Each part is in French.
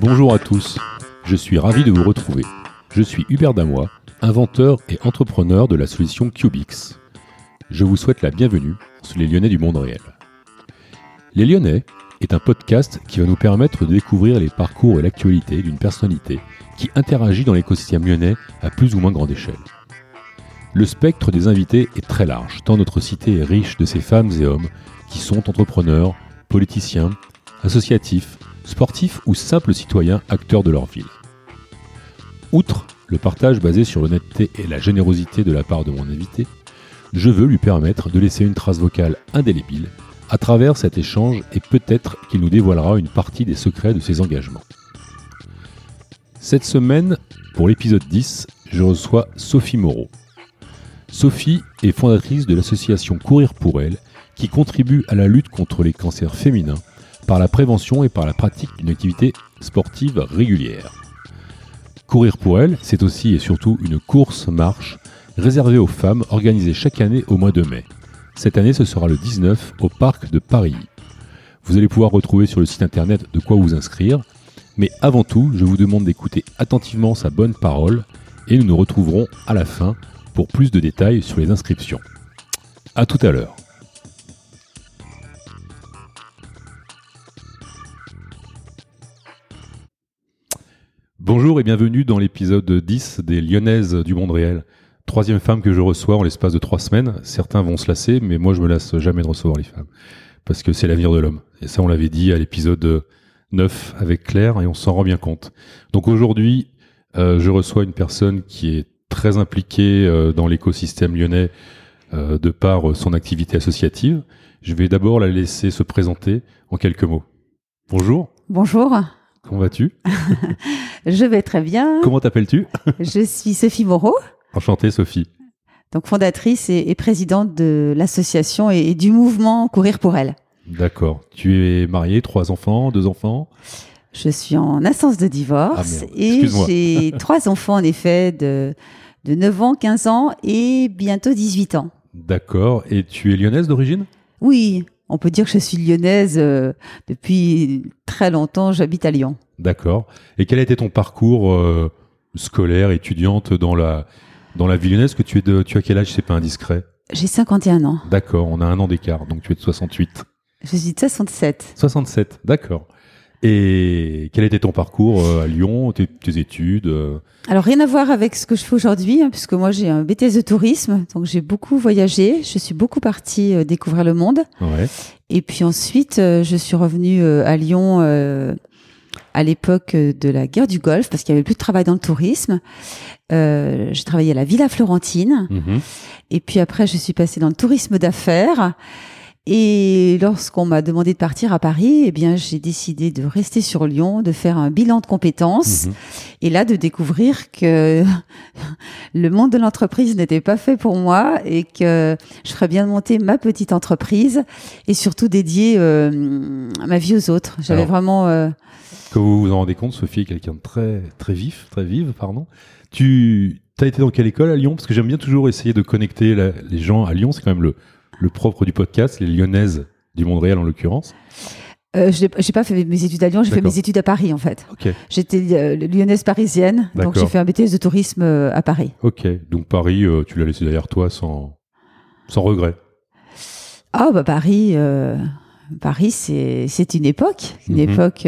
Bonjour à tous, je suis ravi de vous retrouver. Je suis Hubert Damois, inventeur et entrepreneur de la solution Cubix. Je vous souhaite la bienvenue sur les Lyonnais du monde réel. Les Lyonnais est un podcast qui va nous permettre de découvrir les parcours et l'actualité d'une personnalité qui interagit dans l'écosystème lyonnais à plus ou moins grande échelle. Le spectre des invités est très large, tant notre cité est riche de ces femmes et hommes qui sont entrepreneurs, politiciens, associatifs, sportifs ou simples citoyens acteurs de leur ville. Outre le partage basé sur l'honnêteté et la générosité de la part de mon invité, je veux lui permettre de laisser une trace vocale indélébile à travers cet échange et peut-être qu'il nous dévoilera une partie des secrets de ses engagements. Cette semaine, pour l'épisode 10, je reçois Sophie Moreau. Sophie est fondatrice de l'association Courir pour elle, qui contribue à la lutte contre les cancers féminins par la prévention et par la pratique d'une activité sportive régulière. Courir pour elle, c'est aussi et surtout une course-marche réservée aux femmes organisée chaque année au mois de mai. Cette année, ce sera le 19 au parc de Paris. Vous allez pouvoir retrouver sur le site internet de quoi vous inscrire. Mais avant tout, je vous demande d'écouter attentivement sa bonne parole et nous nous retrouverons à la fin pour plus de détails sur les inscriptions. A tout à l'heure. Bonjour et bienvenue dans l'épisode 10 des Lyonnaises du monde réel. Troisième femme que je reçois en l'espace de trois semaines. Certains vont se lasser, mais moi je me lasse jamais de recevoir les femmes. Parce que c'est l'avenir de l'homme. Et ça on l'avait dit à l'épisode 9 avec Claire et on s'en rend bien compte. Donc aujourd'hui, euh, je reçois une personne qui est très impliquée euh, dans l'écosystème lyonnais euh, de par son activité associative. Je vais d'abord la laisser se présenter en quelques mots. Bonjour. Bonjour. Comment vas-tu? Je vais très bien. Comment t'appelles-tu Je suis Sophie Moreau. Enchantée Sophie. Donc fondatrice et, présidente de l'association et, du mouvement Courir pour elle. D'accord. Tu es mariée, trois enfants, deux enfants? Je suis en instance de divorce ah, et j'ai trois enfants en effet de, de 9 ans, 15 ans et bientôt 18 ans. D'accord. Et tu es lyonnaise d'origine? Oui, on peut dire que je suis lyonnaise euh, depuis très longtemps. J'habite à Lyon. D'accord. Et quel a été ton parcours euh, scolaire, étudiante dans la, dans la ville lyonnaise? Que tu es de, Tu as quel âge C'est pas indiscret? J'ai 51 ans. D'accord, on a un an d'écart, donc tu es de 68. Je suis de 67. 67, d'accord. Et quel était ton parcours euh, à Lyon, tes, études euh Alors rien à voir avec ce que je fais aujourd'hui, hein, puisque moi j'ai un BTS de tourisme, donc j'ai beaucoup voyagé, je suis beaucoup partie euh, découvrir le monde. Ouais. Et puis ensuite, je suis revenue à Lyon à l'époque de la guerre du Golfe, parce qu'il y avait plus de travail dans le tourisme. j'ai travaillé à la Villa Florentine. Mhm. Et puis après, je suis passée dans le tourisme d'affaires. Et lorsqu'on m'a demandé de partir à Paris, eh bien, j'ai décidé de rester sur Lyon, de faire un bilan de compétences, mhm. et là de découvrir que le monde de l'entreprise n'était pas fait pour moi et que je ferais bien de monter ma petite entreprise et surtout dédier euh, ma vie aux autres. J'avais vraiment. Euh... Que vous vous en rendez compte, Sophie est quelqu'un de très très vif, très vive, pardon. Tu as été dans quelle école à Lyon? Parce que j'aime bien toujours essayer de connecter les gens à Lyon. C'est quand même le le propre du podcast, les lyonnaises du monde réel en l'occurrence euh, j'ai pas fait mes études à Lyon, j'ai fait mes études à Paris en fait. J'étais euh, lyonnaise parisienne, donc j'ai fait un BTS de tourisme euh, à Paris. Ok, donc Paris, tu l'as laissé derrière toi sans, sans regret. Ah bah Paris, Paris c'est une époque, une mhm. époque.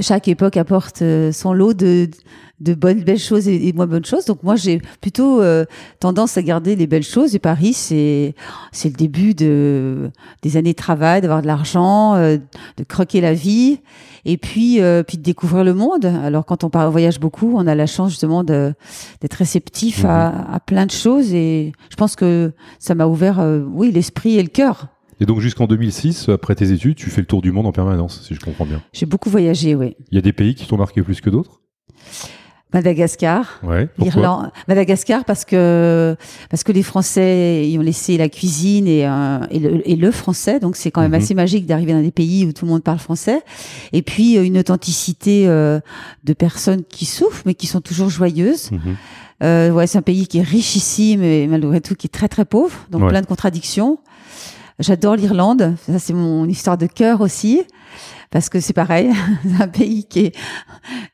chaque époque apporte son lot de de bonnes belles choses et, moins bonnes choses. Donc moi j'ai plutôt euh, tendance à garder les belles choses. Et Paris c'est c'est le début de des années de travail, d'avoir de l'argent, euh, de croquer la vie et puis euh, puis de découvrir le monde. Alors quand on, part, voyage beaucoup, on a la chance justement d'être réceptif à, mhm. à, plein de choses et je pense que ça m'a ouvert oui l'esprit et le cœur. Et donc jusqu'en 2006, après tes études, tu fais le tour du monde en permanence, si je comprends bien. J'ai beaucoup voyagé, oui. Il y a des pays qui t'ont marqué plus que d'autres? Madagascar, ouais, Madagascar parce que parce que les Français y ont laissé la cuisine et, euh, et, le, français, donc c'est quand même mhm. assez magique d'arriver dans des pays où tout le monde parle français. Et puis euh, une authenticité euh, de personnes qui souffrent mais qui sont toujours joyeuses. Mhm. ouais, c'est un pays qui est richissime mais malgré tout qui est très très pauvre, donc plein de contradictions. J'adore l'Irlande. Ça, c'est mon histoire de cœur aussi. Parce que c'est pareil, c'est un pays qui est,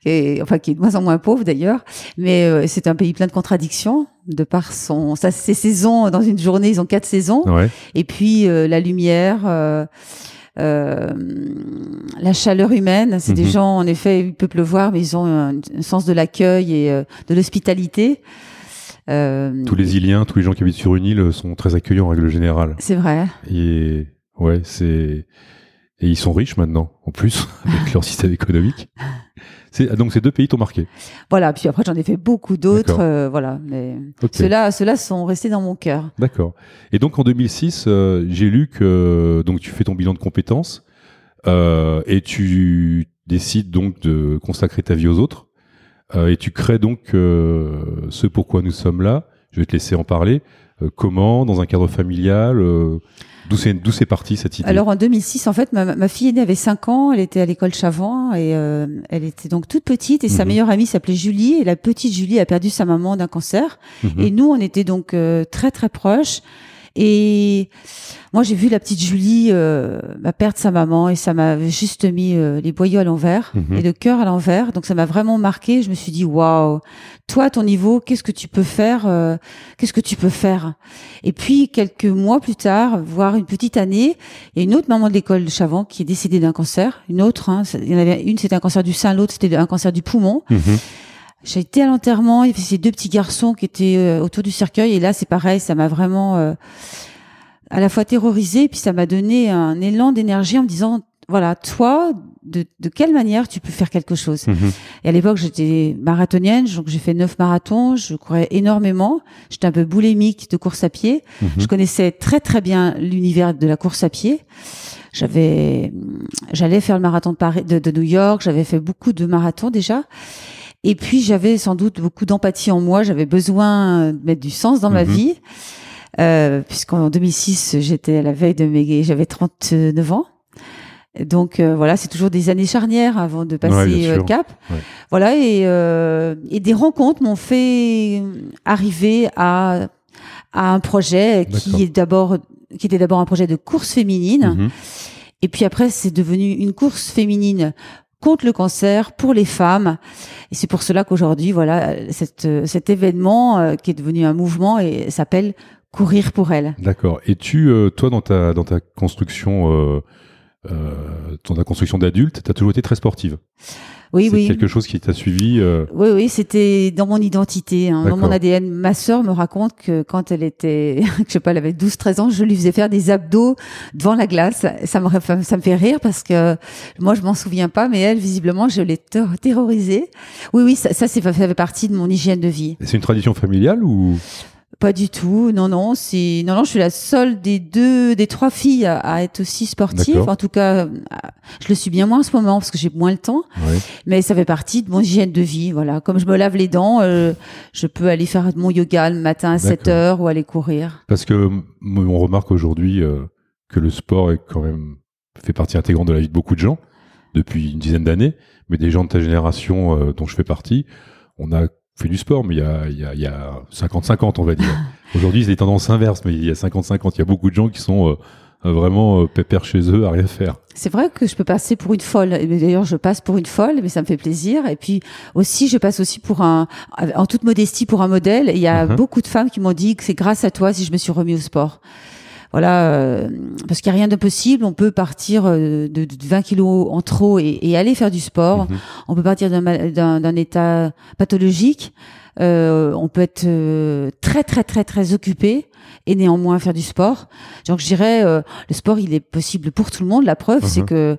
qui est, enfin, qui est de moins en moins pauvre d'ailleurs, mais euh, c'est un pays plein de contradictions de par son, ça, ses saisons dans une journée, ils ont quatre saisons, Ouais. et puis euh, la lumière, euh, euh, la chaleur humaine. C'est des Mhm. gens, en effet, il peut pleuvoir, mais ils ont un, un sens de l'accueil et euh, de l'hospitalité. Euh, Tous les Iliens, tous les gens qui habitent sur une île sont très accueillants en règle générale. c'est vrai. Et ouais, c'est et ils sont riches maintenant, en plus, avec leur système économique. C'est ah, donc ces deux pays t'ont marqué. Voilà. Puis après, j'en ai fait beaucoup d'autres. Euh, voilà. Mais Ok. ceux-là, sont restés dans mon cœur. D'accord. Et donc en 2006, euh, j'ai lu que donc tu fais ton bilan de compétences euh, et tu décides donc de consacrer ta vie aux autres et tu crées donc euh, ce pourquoi nous sommes là. Je vais te laisser en parler. Euh, comment, dans un cadre familial, euh, d'où c'est d'où c'est parti cette idée? Alors en 2006, en fait, ma, ma fille aînée avait 5 ans, elle était à l'école Chavant et euh, elle était donc toute petite et sa Mhm. meilleure amie s'appelait Julie et la petite Julie a perdu sa maman d'un cancer Mhm. et nous on était donc euh, très très proches et moi j'ai vu la petite Julie euh, bah, perdre sa maman et ça m'a juste mis euh, les boyaux à l'envers Mhm. et le cœur à l'envers. Donc ça m'a vraiment marqué. Je me suis dit waouh toi à ton niveau qu'est-ce que tu peux faire euh, qu'est-ce que tu peux faire? Et puis quelques mois plus tard voire une petite année il y a une autre maman de l'école de Chavant qui est décédée d'un cancer. Une autre hein, il y en avait une c'était un cancer du sein l'autre c'était un cancer du poumon. Mhm. J'ai été à l'enterrement, il y avait ces deux petits garçons qui étaient euh, autour du cercueil, et là c'est pareil, ça m'a vraiment euh, à la fois terrorisée, puis ça m'a donné un élan d'énergie en me disant, voilà, toi, de, de quelle manière tu peux faire quelque chose? Mhm. Et à l'époque, j'étais marathonienne, donc j'ai fait neuf marathons, je courais énormément, j'étais un peu boulémique de course à pied, Mhm. je connaissais très très bien l'univers de la course à pied. J'avais, j'allais faire le marathon de Paris, de, de New York. J'avais fait beaucoup de marathons déjà. Et puis j'avais sans doute beaucoup d'empathie en moi. J'avais besoin de mettre du sens dans ma Mhm. vie, euh, puisqu'en 2006 j'étais à la veille de mes, j'avais 39 ans. Donc euh, voilà, c'est toujours des années charnières avant de passer Ouais, euh, cap. Ouais. Voilà et, euh, et des rencontres m'ont fait arriver à à un projet qui est d'abord qui était d'abord un projet de course féminine Mhm. et puis après c'est devenu une course féminine contre le cancer pour les femmes et c'est pour cela qu'aujourd'hui voilà cet événement euh, qui est devenu un mouvement et s'appelle courir pour elle. D'accord. Et tu, euh, toi, dans ta dans ta construction, euh, euh, dans ta construction d'adulte, tu as toujours été très sportive? Oui c'est oui. quelque chose qui t'a suivi. euh, Oui, oui, c'était dans mon identité, hein, dans mon. ADN. Ma sœur me raconte que quand elle était, je sais pas, elle avait 12-13 ans, je lui faisais faire des abdos devant la glace. Ça me, ça me fait rire parce que moi, je m'en souviens pas, mais elle, visiblement, je l'ai ter- terrorisée. Oui, oui, ça, ça, ça fait partie de mon hygiène de vie. C'est une tradition familiale ou Pas du tout. Non, non, c'est non, non. Je suis la seule des deux, des trois filles à, à être aussi sportive. En tout cas, je le suis bien moins en ce moment parce que j'ai moins le temps. Mais ça fait partie de mon hygiène de vie. Voilà, comme je me lave les dents, euh, je peux aller faire mon yoga le matin à 7 D'accord. heures ou aller courir. Parce que on remarque aujourd'hui euh, que le sport est quand même fait partie intégrante de la vie de beaucoup de gens depuis une dizaine d'années. Mais des gens de ta génération euh, dont je fais partie, on a fait du sport, mais il y a, il y a, il y a 50-50, on va dire. Aujourd'hui, c'est des tendances inverses, mais il y a 50-50. Il y a beaucoup de gens qui sont euh, euh, vraiment euh, pépères chez eux à rien faire. C'est vrai que je peux passer pour une folle. D'ailleurs, je passe pour une folle, mais ça me fait plaisir. Et puis aussi, je passe aussi pour un, en toute modestie, pour un modèle. Il y a Mhm. beaucoup de femmes qui m'ont dit que c'est grâce à toi si je me suis remis au sport. Voilà, euh, parce qu'il n'y a rien d'impossible. On peut partir euh, de, de 20 kilos en trop et, et aller faire du sport. Mhm. On peut partir d'un état pathologique. Euh, on peut être euh, très très très très occupé et néanmoins faire du sport. Donc je dirais euh, le sport il est possible pour tout le monde. La preuve c'est Mhm. que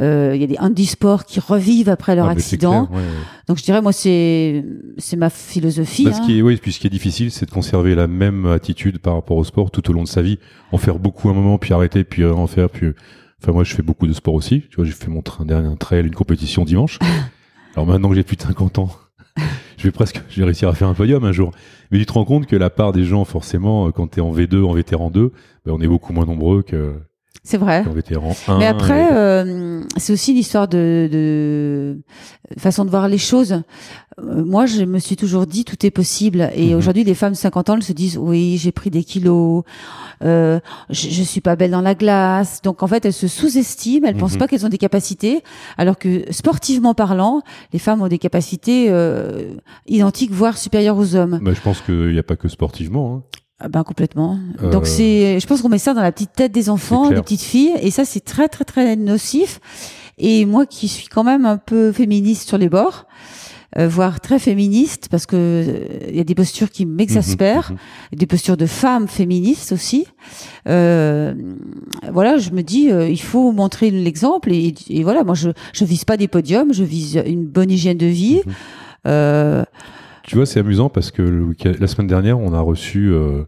euh, il y a des handisports qui revivent après leur Ah, accident. clair, ouais, ouais. Donc je dirais moi c'est c'est ma philosophie. Bah, ce hein. qui est, oui, puis ce qui est difficile, c'est de conserver la même attitude par rapport au sport tout au long de sa vie. En faire beaucoup un moment, puis arrêter, puis en faire, puis. Enfin, moi, je fais beaucoup de sport aussi. Tu vois, j'ai fait mon train dernier trail, une compétition dimanche. Alors maintenant que j'ai plus de 50 ans, je vais presque, je vais réussir à faire un podium un jour. Mais tu te rends compte que la part des gens, forcément, euh, quand t'es en V2, en vétéran 2, ben, on est beaucoup moins nombreux que. C'est vrai. En vétéran 1. Mais après, et- euh, c'est aussi l'histoire de, de façon de voir les choses. Euh, moi, je me suis toujours dit tout est possible. Et Mhm. aujourd'hui, les femmes de 50 ans elles se disent oui, j'ai pris des kilos, euh, je, je suis pas belle dans la glace. Donc en fait, elles se sous-estiment. Elles pensent Mhm. pas qu'elles ont des capacités, alors que sportivement parlant, les femmes ont des capacités euh, identiques, voire supérieures aux hommes. Bah, je pense qu'il n'y a pas que sportivement. hein. Ben complètement. Euh, Donc c'est, je pense qu'on met ça dans la petite tête des enfants, des petites filles, et ça c'est très très très nocif. Et moi qui suis quand même un peu féministe sur les bords, euh, voire très féministe, parce que euh, il y a des postures qui m'exaspèrent, Mhm, mhm. des postures de femmes féministes aussi. Euh, voilà, je me dis, euh, il faut montrer l'exemple, et, et voilà, moi je je vise pas des podiums, je vise une bonne hygiène de vie. Mhm. Tu vois, c'est amusant parce que le la semaine dernière, on a reçu, euh,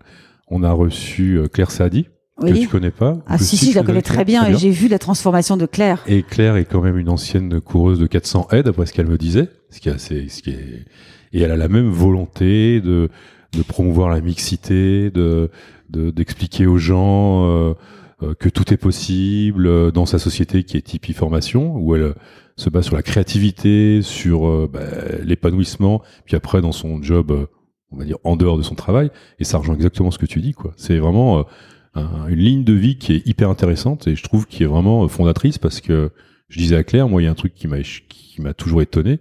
on a reçu euh, Claire Saadi, que tu connais pas. Ah si si, je la connais, très bien, et j'ai vu la transformation de Claire. Et Claire est quand même une ancienne coureuse de 400 aides, après ce qu'elle me disait. Ce qui est assez, ce qui est, et elle a la même volonté de, de promouvoir la mixité, de, de- d'expliquer aux gens euh, que tout est possible euh, dans sa société qui est Tipeee Formation, où elle euh, se base sur la créativité, sur euh, bah, l'épanouissement, puis après dans son job, euh, on va dire en dehors de son travail. Et ça rejoint exactement ce que tu dis, quoi. C'est vraiment euh, un- une ligne de vie qui est hyper intéressante et je trouve qui est vraiment euh, fondatrice parce que je disais à Claire, moi, il y a un truc qui m'a qui m'a toujours étonné,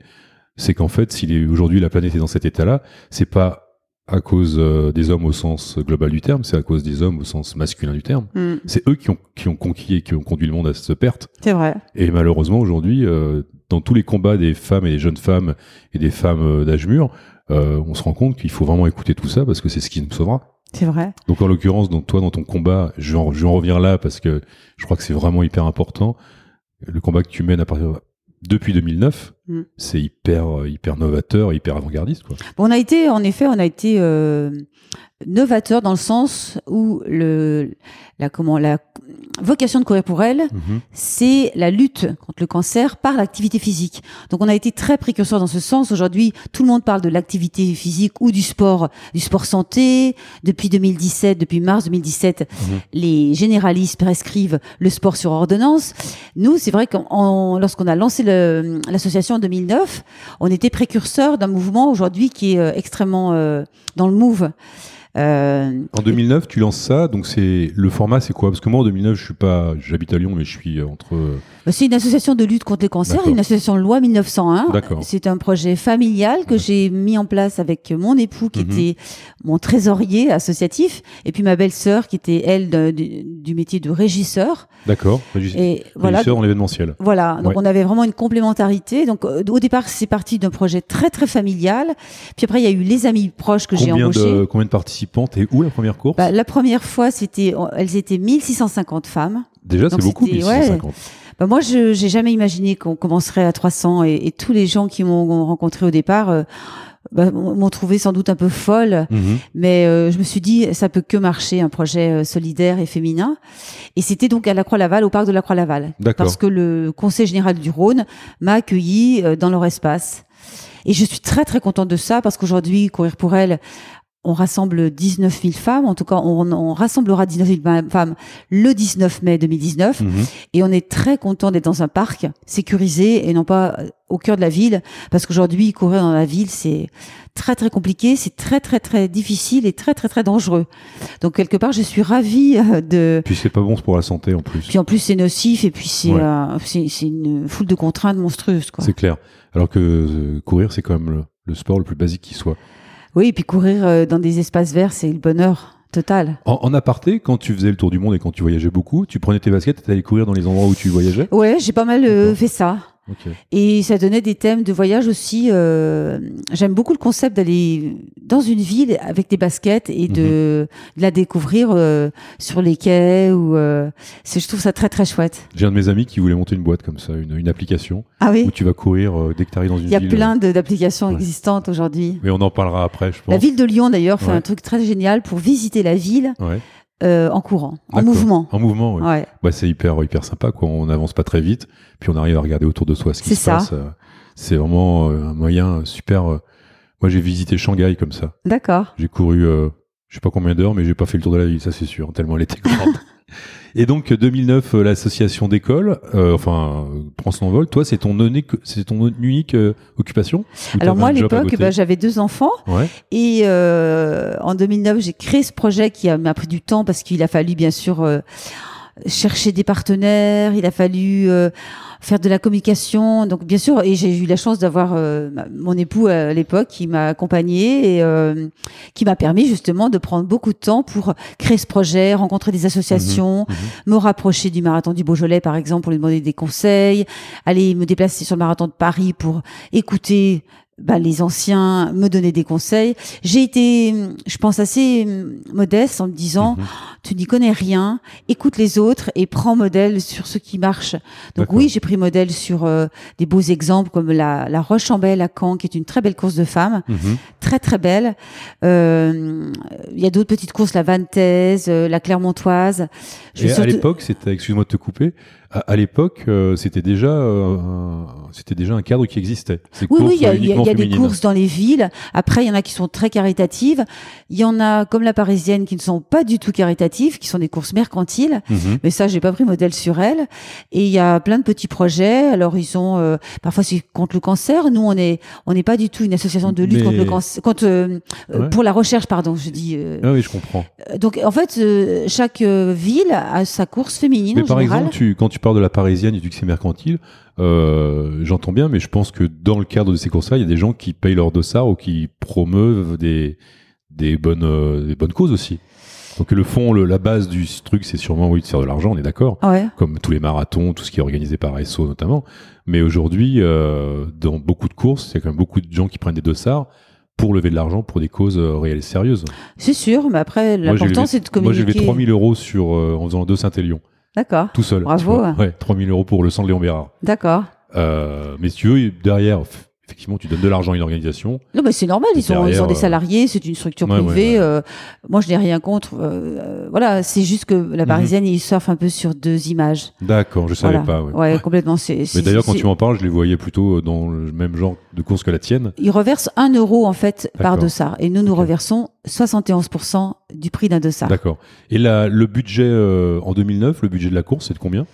c'est qu'en fait, si aujourd'hui la planète est dans cet état-là, c'est pas à cause euh, des hommes au sens global du terme, c'est à cause des hommes au sens masculin du terme. Mm, C'est eux qui ont, qui ont conquis et qui ont conduit le monde à cette perte. c'est vrai. Et malheureusement, aujourd'hui, euh, dans tous les combats des femmes et des jeunes femmes et des femmes euh, d'âge mûr, euh, on se rend compte qu'il faut vraiment écouter tout ça parce que c'est ce qui nous sauvera. C'est vrai. Donc en l'occurrence, donc toi dans ton combat, je vais, en, je vais en revenir là parce que je crois que c'est vraiment hyper important. Le combat que tu mènes à partir depuis 2009, Mm. c'est hyper euh, hyper novateur, hyper avant-gardiste quoi. Bon, on a été, en effet, on a été euh, novateur dans le sens où le, la, comment, la vocation de courir pour elle, c'est la lutte contre le cancer par l'activité physique. Donc on a été très précurseur dans ce sens. Aujourd'hui, tout le monde parle de l'activité physique ou du sport, du sport santé. Depuis 2017, depuis mars 2017, Mhm. les généralistes prescrivent le sport sur ordonnance. Nous, c'est vrai que lorsqu'on a lancé le- l'association en 2009, on était précurseur d'un mouvement aujourd'hui qui est euh, extrêmement euh, dans le move. Euh, En 2009, tu lances ça, donc c'est le format, c'est quoi? Parce que moi en 2009, je suis pas, j'habite à Lyon, mais je suis entre. Bah, C'est une association de lutte contre les cancers, une association loi 1901. D'accord. C'est un projet familial que j'ai mis en place avec mon époux qui Mhm. était mon trésorier associatif et puis ma belle-sœur qui était elle de- du, du métier de régisseur. D'accord. Régis- Et voilà. régisseur dans l'événementiel. Voilà, donc Ouais. on avait vraiment une complémentarité. Donc euh, au départ, c'est parti d'un projet très très familial. Puis après, il y a eu les amis proches que j'ai embauchés. de combien de participants Et où la première course? Bah, la première fois, c'était, elles étaient 1650 femmes. Déjà, c'est beaucoup, c'était- 1650. Bah, moi, je j'ai jamais imaginé qu'on commencerait à 300 et, et tous les gens qui m'ont rencontré au départ euh, bah, m'ont trouvé sans doute un peu folle, Mhm. mais euh, je me suis dit ça peut que marcher un projet euh, solidaire et féminin. Et c'était donc à la Croix-Laval, au parc de la Croix-Laval, parce que le Conseil général du Rhône m'a accueilli euh, dans leur espace. Et je suis très très contente de ça parce qu'aujourd'hui, courir pour elle. On rassemble 19 000 femmes, en tout cas on, on rassemblera 19 000 femmes le 19 mai 2019. Mhm. Et on est très content d'être dans un parc sécurisé et non pas euh, au cœur de la ville, parce qu'aujourd'hui, courir dans la ville, c'est très très compliqué, c'est très très très difficile et très très très dangereux. Donc quelque part, je suis ravie euh, de. Puis c'est pas bon pour la santé en plus. Puis en plus, c'est nocif et puis c'est Ouais. euh, une foule de contraintes monstrueuses. Quoi. C'est clair. Alors que euh, courir, c'est quand même le, le sport le plus basique qui soit. Oui, et puis courir euh, dans des espaces verts, c'est le bonheur total. En, en aparté, quand tu faisais le tour du monde et quand tu voyageais beaucoup, tu prenais tes baskets et t'allais courir dans les endroits où tu voyageais? Ouais, j'ai pas mal euh, fait ça. Et ça donnait des thèmes de voyage aussi. euh, J'aime beaucoup le concept d'aller dans une ville avec des baskets et de, de la découvrir euh, sur les quais. Ou euh, je trouve ça très très chouette. J'ai un de mes amis qui voulait monter une boîte comme ça, une, une application Ah oui, où tu vas courir dès que tu arrives dans une il y a ville. plein d'applications Ouais. existantes aujourd'hui. Mais on en parlera après, je pense. La ville de Lyon d'ailleurs fait Ouais. un truc très génial pour visiter la ville Ouais. Euh, en courant, en mouvement. En mouvement, ouais. Ouais. Bah, c'est hyper, hyper sympa, quoi. On n'avance pas très vite, puis on arrive à regarder autour de soi ce qui se ça. passe. euh, C'est vraiment euh, un moyen super. euh, Moi, j'ai visité Shanghai comme ça. D'accord. J'ai couru, euh, je sais pas combien d'heures, mais j'ai pas fait le tour de la ville, ça c'est sûr, tellement elle était grande. Et donc 2009, euh, l'association d'école, euh, enfin, euh, prend son envol. Toi, c'est ton unique, c'est ton unique euh, occupation Alors moi, à l'époque, bah, j'avais deux enfants. ouais. Et euh, en 2009, j'ai créé ce projet qui m'a pris du temps parce qu'il a fallu bien sûr euh, chercher des partenaires, il a fallu euh, faire de la communication. Donc bien sûr, et j'ai eu la chance d'avoir euh, mon époux à l'époque qui m'a accompagné et euh, qui m'a permis justement de prendre beaucoup de temps pour créer ce projet, rencontrer des associations, mhm. me rapprocher du marathon du Beaujolais par exemple pour lui demander des conseils, aller me déplacer sur le marathon de Paris pour écouter bah, les anciens, me donner des conseils. J'ai été, je pense, assez modeste en me disant, Mhm. tu n'y connais rien, écoute les autres et prends modèle sur ce qui marche. Donc oui, j'ai pris modèle sur euh, des beaux exemples comme la, la Roche-en-Belle à Caen, qui est une très belle course de femmes, Mhm. Très très belle. Euh, Il y a d'autres petites courses, la Vantaise, euh, la Clermontoise. Je Et à l'époque, c'était, excuse-moi de te couper, à, à l'époque, euh, c'était déjà, euh, un- c'était déjà un cadre qui existait. Ces Oui, oui, il y a, il y a- uniquement il y a des courses dans les villes. Après, il y en a qui sont très caritatives. Il y en a, comme la parisienne, qui ne sont pas du tout caritatives, qui sont des courses mercantiles. Mhm. Mais ça, j'ai pas pris modèle sur elles. Et il y a plein de petits projets. Alors, ils ont, parfois, c'est contre le cancer. Nous, on est, on n'est pas du tout une association de lutte Mais- contre le cancer, contre, euh, euh, Ouais. pour la recherche, pardon, je dis. euh, Ah oui, je comprends. donc, en fait, euh, chaque ville a sa course féminine Mais en par général. exemple, tu, quand tu parles de la parisienne et du que c'est mercantile, j'entends bien, mais je pense que dans le cadre de ces courses-là, il y a des gens qui payent leur dossard ou qui promeuvent des, des, bonnes, des bonnes causes aussi. Donc le fond, le- la base du truc, c'est sûrement oui de faire de l'argent, on est d'accord. Ouais. Comme tous les marathons, tout ce qui est organisé par SO notamment. Mais aujourd'hui, euh, dans beaucoup de courses, il y a quand même beaucoup de gens qui prennent des dossards pour lever de l'argent pour des causes euh, réelles et sérieuses. C'est sûr, mais après, l'important, c'est de Moi, j'ai communiquer. levé 3000 euros sur, euh, en faisant deux Saint-Élion, D'accord, tout seul. Bravo. Ouais, 3000 euros pour le centre Léon Bérard. d'accord. Euh, mais si tu veux, derrière, effectivement, tu donnes de l'argent à une organisation. Non, mais c'est normal, ils, ont, ils Derrière, ont des euh, salariés, c'est une structure ouais, privée. ouais. euh, moi, je n'ai rien contre. euh, voilà, c'est juste que Mhm. la parisienne, ils surfent un peu sur deux images. D'accord, je savais Voilà. pas. Ouais. Complètement. C'est, Mais d'ailleurs, quand tu m'en parles, je les voyais plutôt dans le même genre de course que la tienne. Ils reversent un euro, en fait, par dossard. Et nous, nous Ok. reversons 71% du prix d'un dossard. D'accord. Et la, le budget euh, en 2009, le budget de la course, c'est de combien?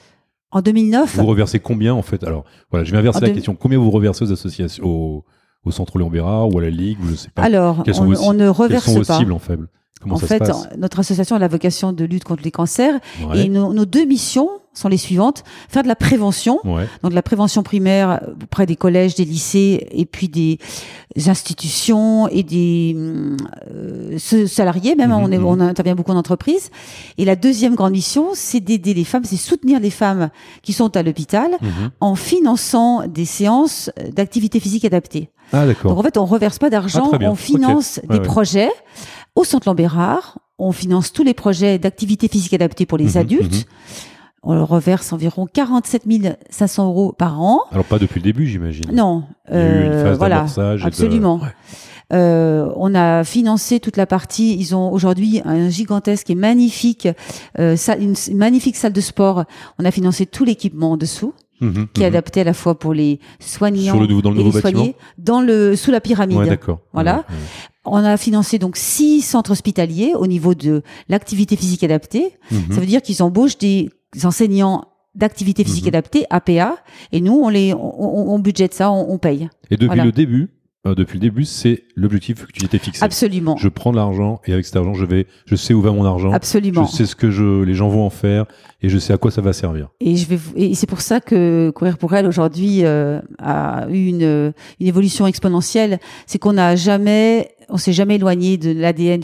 En 2009, Vous reversez combien en fait? Alors, voilà, je vais inverser la deux- question. Combien vous reversez aux associations, au, au Centre Léon Bérard ou à la Ligue ou je sais pas alors, Quelles sont on, ne Quelles reverse sont vos pas. cibles en faible? Comment en ça fait, se passe notre association a la vocation de lutte contre les cancers. Ouais. Et nos, nos deux missions sont les suivantes. Faire de la prévention, Ouais. donc de la prévention primaire auprès des collèges, des lycées et puis des institutions et des hum, euh, salariés même. Mhm, on, est, mhm. on intervient beaucoup en entreprise. Et la deuxième grande mission, c'est d'aider les femmes, c'est soutenir les femmes qui sont à l'hôpital Mhm. en finançant des séances d'activité physique adaptée. Ah Donc en fait, on reverse pas d'argent, Ah, on finance des Ouais, ouais. projets au Centre Lambérard. On finance tous les projets d'activité physique adaptée pour les Mhm, adultes. mhm. On leur reverse environ 47 500 euros par an. Alors pas depuis le début, j'imagine. Non, Il y a eu une euh, phase voilà, et de- absolument. Ouais. Euh, on a financé toute la partie. Ils ont aujourd'hui un gigantesque et magnifique, euh, salle- une, une magnifique salle de sport. On a financé tout l'équipement en dessous, Mhm, qui est mhm. adapté à la fois pour les soignants Sur le nouveau- dans le et les nouveau soignés, dans le sous la pyramide. Ouais, d'accord. Voilà. Ouais, ouais. On a financé donc six centres hospitaliers au niveau de l'activité physique adaptée. Mhm. Ça veut dire qu'ils embauchent des enseignants d'activité physique adaptée, APA, et nous, on les, on, on, on budgète ça, on, on paye. Et depuis Voilà. le début, euh, depuis le début, c'est l'objectif que tu t'étais fixé. Absolument. Je prends de l'argent et avec cet argent, je vais, je sais où va mon argent. Absolument. Je sais ce que je, les gens vont en faire et je sais à quoi ça va servir. Et je vais, et c'est pour ça que courir pour elle aujourd'hui euh, a eu une, une évolution exponentielle. C'est qu'on n'a jamais, on s'est jamais éloigné de l'ADN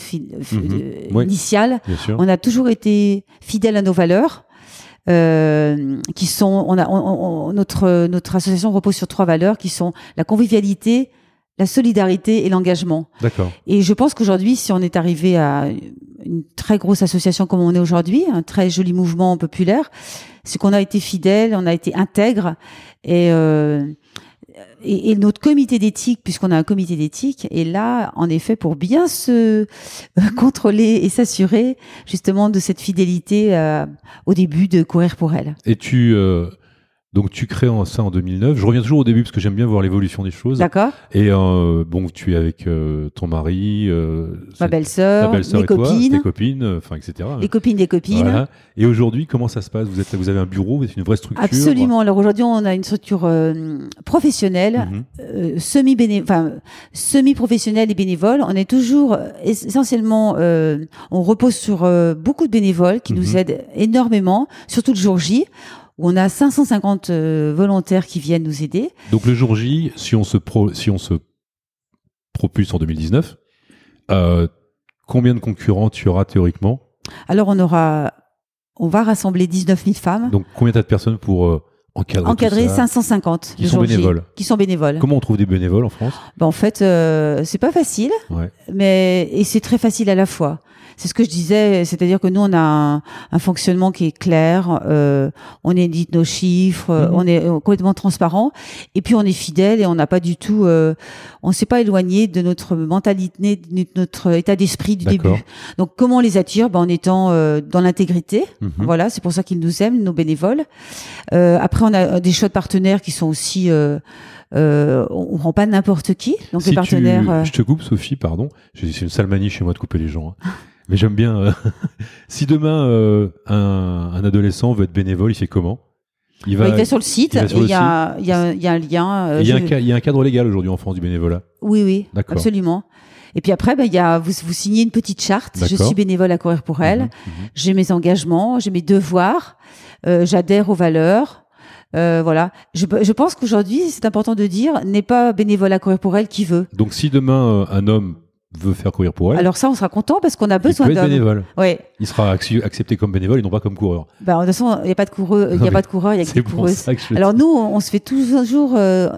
Oui. initial. Bien sûr. On a toujours été fidèle à nos valeurs. Euh, qui sont, on a, on- on- notre notre association repose sur trois valeurs qui sont la convivialité, la solidarité et l'engagement. D'accord. Et je pense qu'aujourd'hui, si on est arrivé à une très grosse association comme on est aujourd'hui, un très joli mouvement populaire, c'est qu'on a été fidèle, on a été intègre et, euh, et, et notre comité d'éthique, puisqu'on a un comité d'éthique, est là en effet pour bien se contrôler et s'assurer justement de cette fidélité euh, au début de courir pour elle. Et tu, euh, Donc tu crées en- ça en 2009. Je reviens toujours au début parce que j'aime bien voir l'évolution des choses. D'accord Et euh, bon, tu es avec euh, ton mari, euh, Ma belle-sœur, belle-sœur mes et toi, copines, tes copines, enfin etc. les copines des copines. Voilà. Et aujourd'hui, comment ça se passe? Vous, êtes, vous avez un bureau, vous êtes une vraie structure? Absolument. Alors aujourd'hui, on a une structure professionnelle, Mhm. semi enfin semi-professionnelle et bénévole. On est toujours essentiellement, on repose sur beaucoup de bénévoles qui nous Mhm. aident énormément, surtout le jour J, où on a 550 euh, volontaires qui viennent nous aider. Donc le jour J, si on se, pro- si on se propulse en 2019, euh, combien de concurrents tu auras théoriquement? Alors on aura, on va rassembler 19 000 femmes, Donc combien t'as de personnes pour euh, encadrer, encadrer tout ça 550 Qui sont J, bénévoles. qui sont bénévoles. Comment on trouve des bénévoles en France? Ben, en fait, euh, c'est pas facile, Ouais. mais et c'est très facile à la fois. C'est ce que je disais, c'est-à-dire que nous on a un, un fonctionnement qui est clair, euh, on édite nos chiffres, Mhm. on est euh, complètement transparent, et puis on est fidèle et on n'a pas du tout, euh, on s'est pas éloigné de notre mentalité, de notre état d'esprit du début. Donc comment on les attire? Ben, En étant euh, dans l'intégrité. Mhm. Voilà, c'est pour ça qu'ils nous aiment, nos bénévoles. Euh, après, on a des choix de partenaires qui sont aussi. Euh, euh, on prend pas n'importe qui. Donc Si les tu- partenaires. euh, Je te coupe, Sophie, pardon. C'est une sale manie chez moi de couper les gens. hein. Mais j'aime bien. euh, si demain euh, un, un adolescent veut être bénévole, il fait comment? Il bah, il va sur le site. il va sur et le Il y, a, il y, a, il y a un lien. euh, Il y, a un je- ca- il y a un cadre légal aujourd'hui en France du bénévolat. Oui, oui, D'accord. absolument. Et puis après, bah, il y a, vous, vous signez une petite charte. Je D'accord. suis bénévole à courir pour elle. Mhm, mhm. J'ai mes engagements, j'ai mes devoirs. euh, J'adhère aux valeurs. Euh, voilà. Je, je pense qu'aujourd'hui, c'est important de dire, n'est pas bénévole à courir pour elle qui veut. Donc si demain euh, un homme veut faire courir pour elle, Alors ça, on sera content parce qu'on a besoin d'hommes. bénévole. Ouais. Il sera accepté comme bénévole et non pas comme coureur. Bah, de toute façon, il n'y a pas de coureur, il y Non, a pas de coureur, il y a que des coureuses. que Alors nous, on, se fait toujours, euh,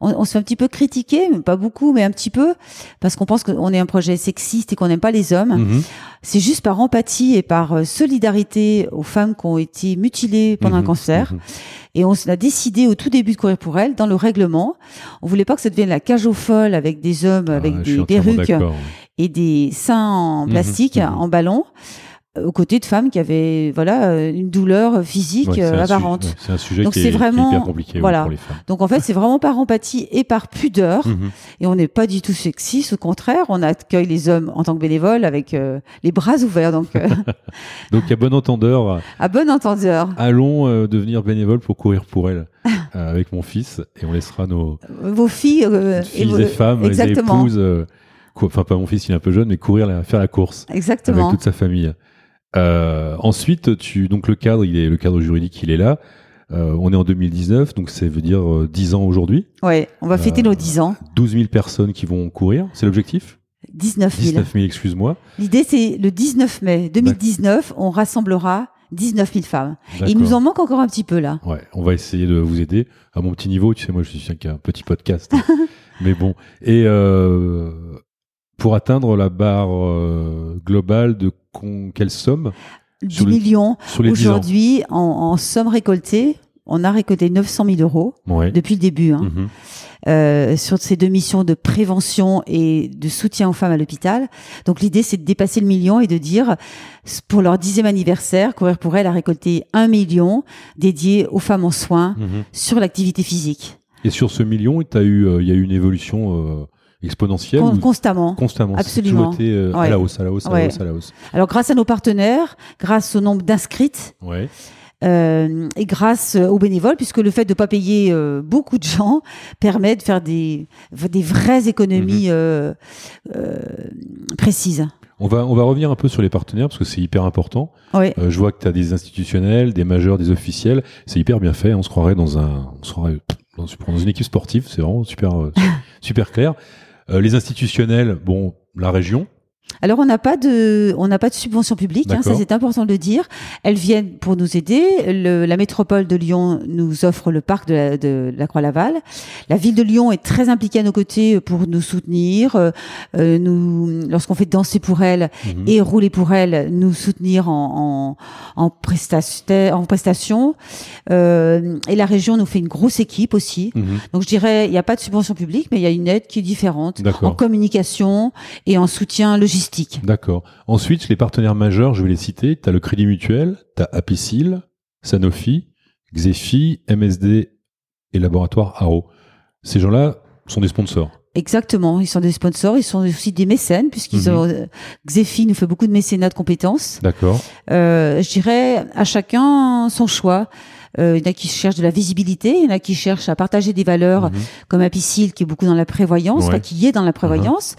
on, on se fait un petit peu critiquer, pas beaucoup, mais un petit peu, parce qu'on pense qu'on est un projet sexiste et qu'on n'aime pas les hommes. Mhm. C'est juste par empathie et par euh, solidarité aux femmes qui ont été mutilées pendant un Mhm. cancer. Mhm. Et on a décidé au tout début de courir pour elle, dans le règlement, on voulait pas que ça devienne la cage aux folles avec des hommes avec Ah, des d'accord. et des seins en Mhm, plastique, en ballon, aux côtés de femmes qui avaient voilà euh, une douleur physique Ouais, euh, ouais, C'est un sujet Donc qui est, c'est qui est vraiment- hyper compliqué voilà. pour les femmes. Donc en fait, c'est vraiment par empathie et par pudeur. Mhm. Et on n'est pas du tout sexiste, au contraire, on accueille les hommes en tant que bénévoles avec euh, les bras ouverts. Donc euh, Donc à bon entendeur, à bon entendeur, allons euh, devenir bénévole pour courir pour elle euh, avec mon fils et on laissera nos vos filles, euh, filles vos- et femmes, les exactement, épouses, euh, cou- enfin pas mon fils, il est un peu jeune, mais courir, faire la course exactement. avec toute sa famille. Euh, ensuite, tu donc le cadre, il est le cadre juridique, il est là. Euh, on est en 2019, donc ça veut dire euh, 10 ans aujourd'hui. Ouais, on va fêter Euh, nos 10 ans, 12 000 personnes qui vont courir, c'est l'objectif? 19 000. 19 000, excuse-moi. L'idée, c'est le 19 mai 2019, on rassemblera 19 000 femmes. Il nous en manque encore un petit peu là. Ouais, on va essayer de vous aider à mon petit niveau. Tu sais, moi, je suis qu'un petit podcast, hein. mais bon. Et euh, pour atteindre la barre euh, globale de quelle somme 10 Sur le- millions. sur les 10 ans Aujourd'hui, en, en somme récoltée, on a récolté 900 000 euros Ouais. depuis le début. hein. Mhm. euh, sur ces deux missions de prévention et de soutien aux femmes à l'hôpital. Donc l'idée, c'est de dépasser le million et de dire, pour leur dixième anniversaire, Courir pour elle a récolté un million dédié aux femmes en soins Mhm. sur l'activité physique, Et sur ce million, il y a eu, euh, il y a eu une évolution euh, exponentielle Con- constamment. constamment. Absolument. été euh, à la hausse, à la hausse, à la hausse, à la hausse. Alors grâce à nos partenaires, grâce au nombre d'inscrites, Ouais. euh, et grâce aux bénévoles, puisque le fait de ne pas payer euh, beaucoup de gens permet de faire des, des vraies économies euh, euh, précises. On va, on va revenir un peu sur les partenaires parce que c'est hyper important. Oui. Euh, je vois que tu as des institutionnels, des majeurs, des officiels. C'est hyper bien fait. On se croirait dans un, on se croirait dans, dans une équipe sportive. C'est vraiment super, euh, super clair. Euh, les institutionnels, bon, la région. Alors on n'a pas de, on n'a pas de subvention publique, hein, ça c'est important de le dire. Elles viennent pour nous aider. Le- la métropole de Lyon nous offre le parc de la, de la Croix-Laval. La ville de Lyon est très impliquée à nos côtés pour nous soutenir, euh, euh, nous, lorsqu'on fait danser pour elle Mhm. et rouler pour elle, nous soutenir en, en, en, prestation, en prestation. Euh, et la région nous fait une grosse équipe aussi. Mhm. Donc je dirais, il n'y a pas de subvention publique, mais il y a une aide qui est différente en communication et en soutien logistique. D'accord. Ensuite, les partenaires majeurs, je vais les citer. Tu as le Crédit Mutuel, tu as Apicil, Sanofi, Xefi, MSD et laboratoire Haro. Ces gens-là sont des sponsors. Exactement, ils sont des sponsors, ils sont aussi des mécènes, puisqu'ils Mhm. ont. Xefi nous fait beaucoup de mécénat de compétences. D'accord. Euh, je dirais à chacun son choix. Euh, il y en a qui cherchent de la visibilité, il y en a qui cherchent à partager des valeurs, Mhm. comme Apicil qui est beaucoup dans la prévoyance, Ouais. enfin, qui est dans la prévoyance.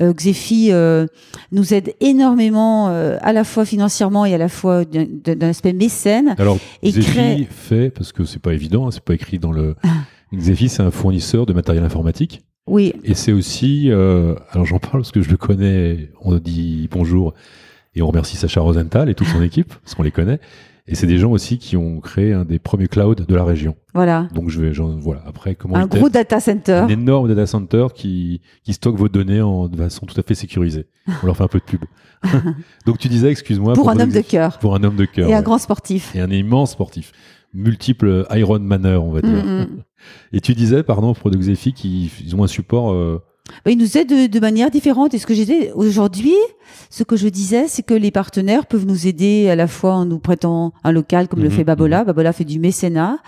Euh, Xefi euh, nous aide énormément, à la fois financièrement et à la fois d'un aspect mécène. Alors, Et Xefi crée- fait, parce que c'est pas évident, hein, c'est pas écrit dans le. Ah. Xefi, c'est un fournisseur de matériel informatique. Oui, Et c'est aussi, euh, alors j'en parle parce que je le connais, on dit bonjour et on remercie Sacha Rosenthal et toute son équipe, parce qu'on les connaît. Et c'est des gens aussi qui ont créé un des premiers clouds de la région. voilà. Donc je vais, j'en- voilà, après comment Un gros data center. un énorme data center qui, qui stocke vos données en, de façon tout à fait sécurisée. On leur fait un peu de pub. Donc tu disais, excuse-moi, Pour un homme de cœur. Pour un homme de cœur. Et un grand sportif. Et un immense sportif. Multiple Iron Manner, on va dire. Mm. Et tu disais, pardon, pour Xefi, qu'ils ils ont un support. euh, Bah, Ils nous aident de, de manière différente. Et ce que j'ai dit aujourd'hui, ce que je disais, c'est que les partenaires peuvent nous aider à la fois en nous prêtant un local, comme le Mhm, fait Babola. Babola fait du mécénat,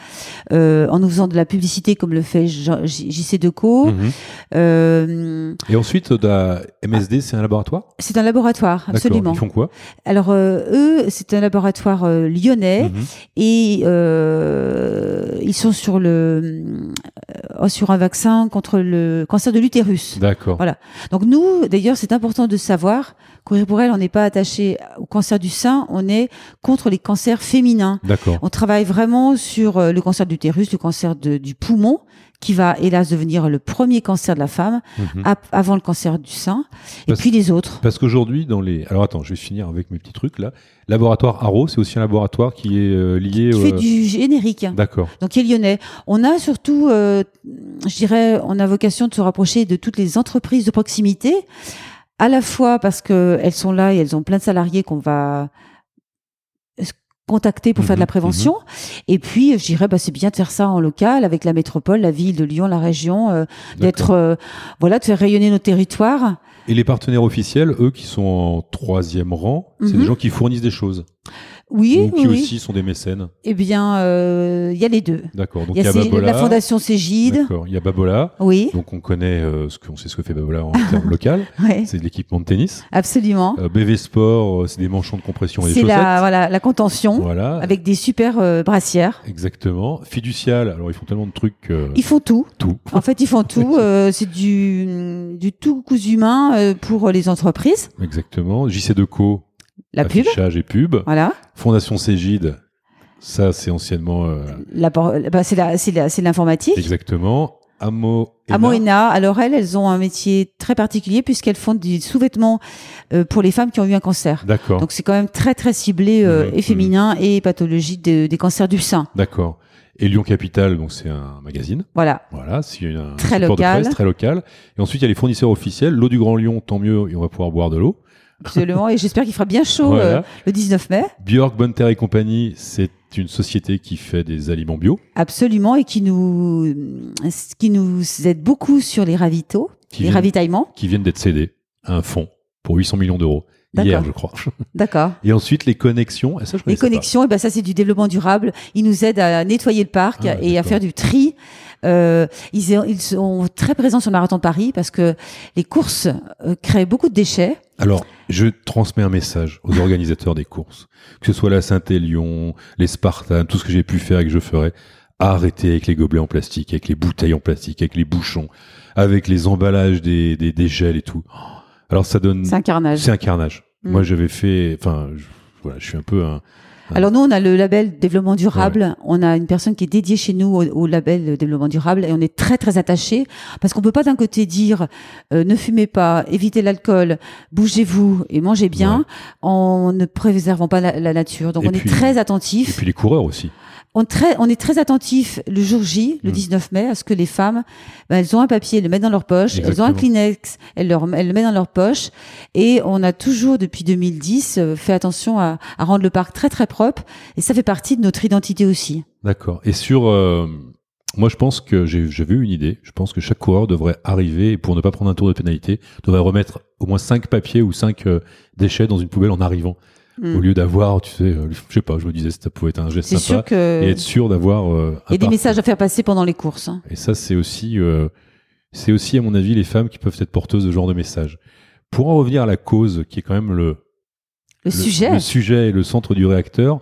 euh, en nous faisant de la publicité, comme le fait JC Deco. mhm. Euh, Et ensuite, la MSD, c'est un laboratoire? C'est un laboratoire, absolument. Ils font quoi? Alors euh, eux, c'est un laboratoire euh, lyonnais Mhm. et euh, ils sont sur le euh, sur un vaccin contre le cancer de l'utérus. D'accord. Voilà. Donc nous, d'ailleurs, c'est important de savoir pour elle, on n'est pas attaché au cancer du sein, on est contre les cancers féminins. D'accord. On travaille vraiment sur euh, le cancer d'utérus, le cancer de- du poumon, qui va hélas devenir le premier cancer de la femme, Mhm. avant le cancer du sein, et puis les autres. Parce qu'aujourd'hui, dans les. Alors attends, je vais finir avec mes petits trucs là. Laboratoire Haro, c'est aussi un laboratoire qui est euh, lié. Qui fait euh, du générique. D'accord. Donc, qui est lyonnais. On a surtout, euh, je dirais, on a vocation de se rapprocher de toutes les entreprises de proximité, à la fois parce que elles sont là et elles ont plein de salariés qu'on va contacter pour faire de la Mhm, prévention. Et puis, je dirais, bah, c'est bien de faire ça en local avec la métropole, la ville de Lyon, la région, euh, d'être, euh, voilà, de faire rayonner nos territoires. Et les partenaires officiels, eux, qui sont en troisième rang, c'est Mhm. des gens qui fournissent des choses. Oui, ou qui oui. aussi sont des mécènes. Eh bien, euh, il y a les deux. D'accord. Donc Il y a, Babola. la Fondation Cégide. D'accord. Il y a Babola. Oui, Donc on connaît euh, ce qu'on sait ce que fait Babola en termes local. ouais, C'est de l'équipement de tennis. absolument. Euh, BV Sport, euh, c'est des manchons de compression et des C'est chaussettes. la, voilà, la contention. Voilà. avec des super euh, brassières. Exactement. Fiducial. Alors ils font tellement de trucs. euh, Ils font tout. Tout. En fait, ils font tout. euh, c'est du, du tout cousu humain euh, pour les entreprises. Exactement. JC Deco. La pub. Affichage et pub. Voilà. Fondation Cégide. Ça, c'est anciennement. euh, La, por- bah, c'est la, c'est la- c'est l'informatique. exactement. Amo. À Moena, alors elles, elles ont un métier très particulier puisqu'elles font des sous-vêtements euh, pour les femmes qui ont eu un cancer. D'accord. Donc c'est quand même très très ciblé euh, Mhm, et féminin et pathologique de- des cancers du sein. D'accord. Et Lyon Capital, donc c'est un magazine. Voilà. Voilà, c'est un Très support de local. presse très local. Et ensuite, il y a les fournisseurs officiels. L'eau du Grand Lyon, tant mieux, et on va pouvoir boire de l'eau. Absolument. et j'espère qu'il fera bien chaud Voilà. euh, le 19 mai. Björk, Bonne Terre et compagnie, c'est une société qui fait des aliments bio. Absolument, et qui nous, qui nous aide beaucoup sur les ravitaux, Qui les viennent, ravitaillements. qui viennent d'être cédés à un fonds pour 800 millions d'euros. Hier, je crois. D'accord. Et ensuite, les connexions. Ça, je Les pas. connexions, et ben ça c'est du développement durable. Ils nous aident à nettoyer le parc Ah, et à faire du tri. Euh, ils, ils sont très présents sur le marathon de Paris parce que les courses euh, créent beaucoup de déchets. Alors, je transmets un message aux organisateurs des courses, que ce soit la Saint-Élion, les Spartans, tout ce que j'ai pu faire et que je ferai. Arrêtez avec les gobelets en plastique, avec les bouteilles en plastique, avec les bouchons, avec les emballages des, des, des gels et tout. Alors, ça donne. C'est un carnage. C'est un carnage. Mm. Moi, j'avais fait. Enfin, je, voilà, je suis un peu un. Alors nous, on a le label développement durable. On a une personne qui est dédiée chez nous au, au label développement durable et on est très très attaché parce qu'on peut pas d'un côté dire euh, ne fumez pas, évitez l'alcool, bougez-vous et mangez bien Ouais. en ne préservant pas la, la nature. Donc Et on puis- est très Et attentif. puis les coureurs aussi. On, très, on est très attentif le jour J, le Mm. 19 mai, à ce que les femmes, ben, elles ont un papier, elles le mettent dans leur poche, elles ont un. Kleenex, elles, leur, elles le mettent dans leur poche. Et on a toujours, depuis 2010, euh, fait attention à, à rendre le parc très très propre. Et ça fait partie de notre identité aussi. D'accord. Et sur. euh, moi, je pense que j'ai j'avais eu une idée. Je pense que chaque coureur devrait arriver, pour ne pas prendre un tour de pénalité, devrait remettre au moins cinq papiers ou cinq euh, déchets dans une poubelle en arrivant. Au lieu d'avoir, tu sais, euh, je sais pas, je me disais, ça pouvait être un geste sympa. sûr que. Et être sûr d'avoir. euh, y a des messages à faire passer pendant les courses. hein. Et ça, c'est aussi, euh, c'est aussi, à mon avis, les femmes qui peuvent être porteuses de ce genre de messages. Pour en revenir à la cause, qui est quand même le, Le, sujet. le sujet et le centre du réacteur,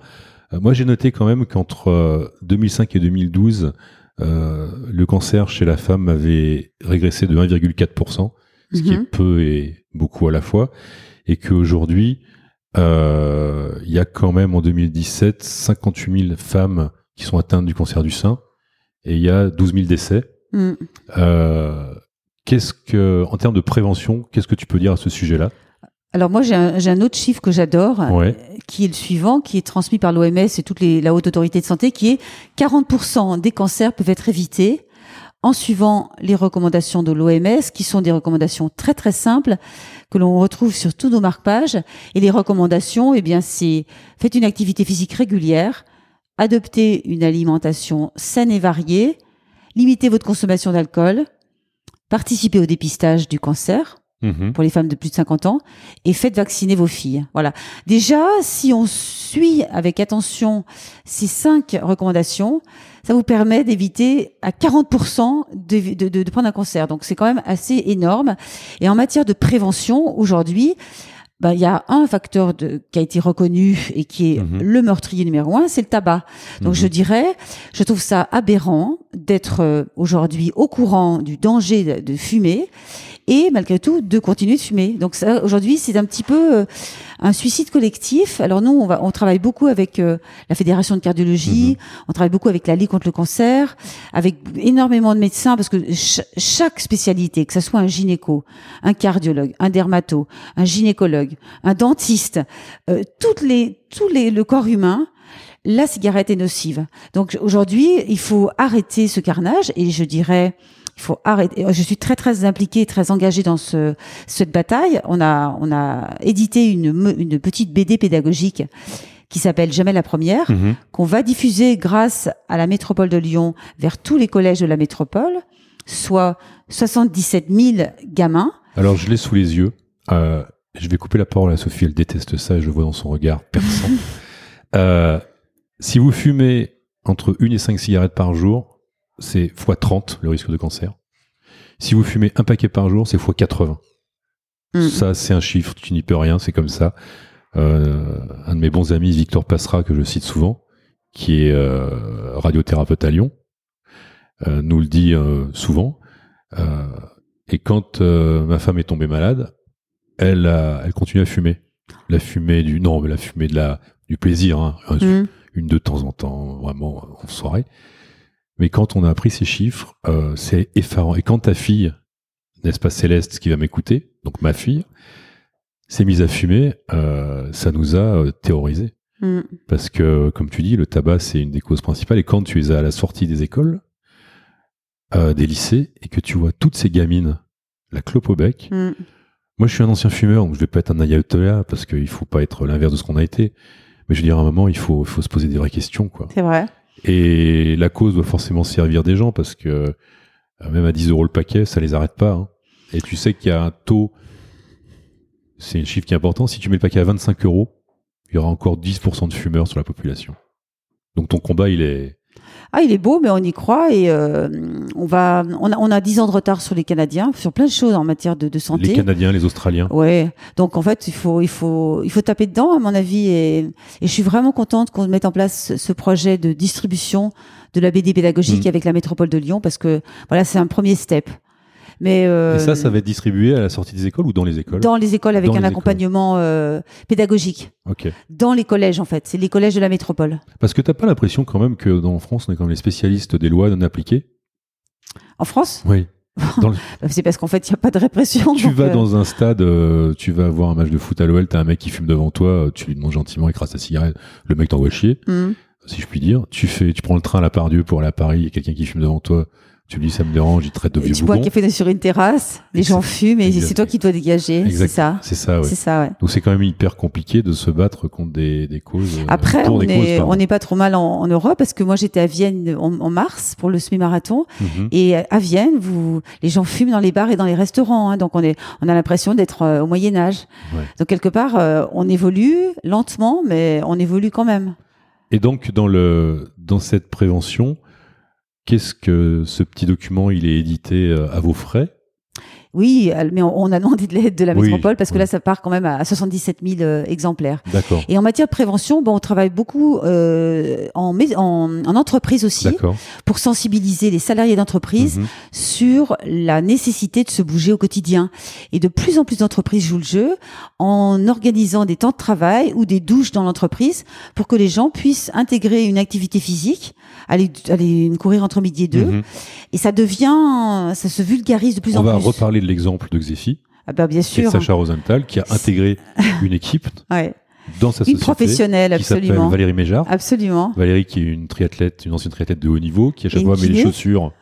euh, moi j'ai noté quand même qu'entre euh, 2005 et 2012, euh, le cancer chez la femme avait régressé de 1,4%, ce qui est Mhm. peu et beaucoup à la fois, et qu'aujourd'hui, euh, il y a quand même en 2017 58 000 femmes qui sont atteintes du cancer du sein, et il y a 12 000 décès. Mm. Euh, qu'est-ce que, en termes de prévention, qu'est-ce que tu peux dire à ce sujet-là? Alors moi j'ai un, autre chiffre que j'adore, Ouais. qui est le suivant, qui est transmis par l'OMS et toute les, la haute autorité de santé, qui est 40% des cancers peuvent être évités en suivant les recommandations de l'OMS, qui sont des recommandations très très simples que l'on retrouve sur tous nos marque-pages. Et les recommandations, eh bien c'est faites une activité physique régulière, adoptez une alimentation saine et variée, limitez votre consommation d'alcool, participez au dépistage du cancer Mhm. pour les femmes de plus de 50 ans et faites vacciner vos filles. Voilà. Déjà, si on suit avec attention ces cinq recommandations, ça vous permet d'éviter à 40% de, de, de, de prendre un cancer. Donc c'est quand même assez énorme. Et en matière de prévention, aujourd'hui, bah, il y a un facteur de, qui a été reconnu et qui est Mhm. le meurtrier numéro un, c'est le tabac. Donc Mhm. je dirais, je trouve ça aberrant d'être euh, aujourd'hui au courant du danger de, de fumer et malgré tout de continuer de fumer. Donc ça aujourd'hui c'est un petit peu euh, un suicide collectif. Alors nous on va on travaille beaucoup avec euh, la fédération de cardiologie, on travaille beaucoup avec la Ligue contre le cancer, avec énormément de médecins parce que ch- chaque spécialité, que ce soit un gynéco, un cardiologue, un dermato, un gynécologue, un dentiste, euh, toutes les tous les le corps humain la cigarette est nocive. Donc aujourd'hui, il faut arrêter ce carnage et je dirais il faut arrêter. Je suis très très impliquée, très engagée dans ce, cette bataille. On a on a édité une une petite BD pédagogique qui s'appelle Jamais la première, Mhm. qu'on va diffuser grâce à la métropole de Lyon vers tous les collèges de la métropole, soit 77 000 gamins. Alors, je l'ai sous les yeux. Euh, je vais couper la parole à Sophie, elle déteste ça, et je le vois dans son regard perçant. Euh, si vous fumez entre 1 et 5 cigarettes par jour, c'est x 30 le risque de cancer. Si vous fumez un paquet par jour, c'est x 80. Mm. Ça, c'est un chiffre, tu n'y peux rien, c'est comme ça. Euh, un de mes bons amis, Victor Passera, que je cite souvent, qui est euh, radiothérapeute à Lyon, euh, nous le dit souvent. Et quand ma femme est tombée malade, elle, a, elle continue à fumer. La fumée du non, mais la fumée de la du plaisir, hein, Mm. une de temps en temps, vraiment en soirée. Mais quand on a appris ces chiffres, euh, c'est effarant. Et quand ta fille, n'est-ce pas Céleste, qui va m'écouter, donc ma fille, s'est mise à fumer, euh, ça nous a euh, terrorisés. Mm. Parce que, comme tu dis, le tabac, c'est une des causes principales. Et quand tu es à la sortie des écoles, euh, des lycées, et que tu vois toutes ces gamines, la clope au bec, Mm. moi, je suis un ancien fumeur, donc je vais pas être un ayatollah, parce qu'il faut pas être l'inverse de ce qu'on a été. Mais je veux dire, à un moment, il faut, il faut se poser des vraies questions, quoi. C'est vrai. Et la cause doit forcément servir des gens, parce que euh, même à 10 euros le paquet, ça les arrête pas. hein. Et tu sais qu'il y a un taux, c'est un chiffre qui est important, si tu mets le paquet à 25 euros, il y aura encore 10% de fumeurs sur la population. Donc ton combat, il est... Ah, il est beau, mais on y croit et euh, on va. On a, on a 10 ans de retard sur les Canadiens, sur plein de choses en matière de, de santé. Les Canadiens, les Australiens. Ouais. Donc en fait, il faut, il faut, il faut taper dedans, à mon avis. Et, et je suis vraiment contente qu'on mette en place ce- projet de distribution de la BD pédagogique Mm. avec la métropole de Lyon, parce que voilà, c'est un premier step. Mais euh, Et ça, ça va être distribué à la sortie des écoles ou dans les écoles dans les écoles avec Dans un accompagnement euh, pédagogique. Dans les collèges, en fait, c'est les collèges de la métropole. Parce que t'as pas l'impression quand même que dans France, on est quand même les spécialistes des lois non appliquées En France, Oui. Le- bah, c'est parce qu'en fait, il n'y a pas de répression. Tu vas euh, dans un stade, euh, tu vas voir un match de foot à l'OL, t'as un mec qui fume devant toi, euh, tu lui demandes gentiment, écrase ta cigarette, le mec t'envoie chier, hmm. si je puis dire. Tu fais, tu prends le train à la Pardieu pour aller à Paris, il y a quelqu'un qui fume devant toi, Tu lui dis ça me dérange, il traite de vieux Tu bois un café sur une terrasse, les gens fument et c'est toi qui dois dégager. C'est ça. C'est ça, ouais. Ça, ouais. Donc c'est quand même hyper compliqué de se battre contre des, des causes. euh, Après, on n'est pas trop mal en, en Europe parce que moi j'étais à Vienne en, en mars pour le semi-marathon Mhm. et à Vienne, vous, les gens fument dans les bars et dans les restaurants, hein, donc on est, on a l'impression d'être euh, au Moyen Âge. Ouais. Donc quelque part, euh, on évolue lentement, mais on évolue quand même. Et donc dans le dans cette prévention, qu'est-ce que ce petit document il est édité euh, à vos frais? Oui, mais on, a demandé de l'aide de la Oui, métropole parce que oui. là, ça part quand même à 77 000 euh, exemplaires. D'accord. Et en matière de prévention, bon, on travaille beaucoup euh, en, en, en entreprise aussi pour sensibiliser les salariés d'entreprise Mhm. sur la nécessité de se bouger au quotidien. Et de plus en plus d'entreprises jouent le jeu en organisant des temps de travail ou des douches dans l'entreprise pour que les gens puissent intégrer une activité physique, aller, aller courir entre midi et deux. Mhm. Et ça devient, ça se vulgarise de plus On en va plus. reparler de l'exemple de Xefi, Ah bah bien sûr. Sacha Rosenthal, qui a intégré une équipe Ouais. dans sa Une société professionnelle, qui absolument. Valérie Méjard. Absolument. Valérie qui est une triathlète, une ancienne triathlète de haut niveau, qui à chaque Et fois une met les chaussures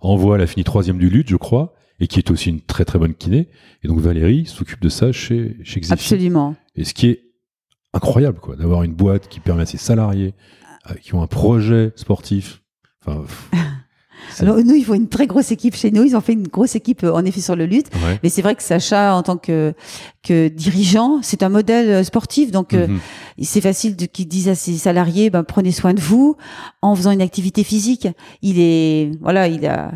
en voile, elle a fini troisième du lutte, je crois, et qui est aussi une très très bonne kiné. Et donc Valérie s'occupe de ça chez, chez Xefi. Absolument. Et ce qui est incroyable, quoi, d'avoir une boîte qui permet à ses salariés, euh, qui ont un projet sportif. Enfin, Alors, nous, il faut une très grosse équipe chez nous. Ils ont fait une grosse équipe, euh, en effet, sur le lutte. ouais. Mais c'est vrai que Sacha, en tant que, que dirigeant, c'est un modèle euh, sportif. Donc, euh, Mhm. c'est facile de, qu'il dise à ses salariés, ben, prenez soin de vous en faisant une activité physique. Il est, voilà, il a,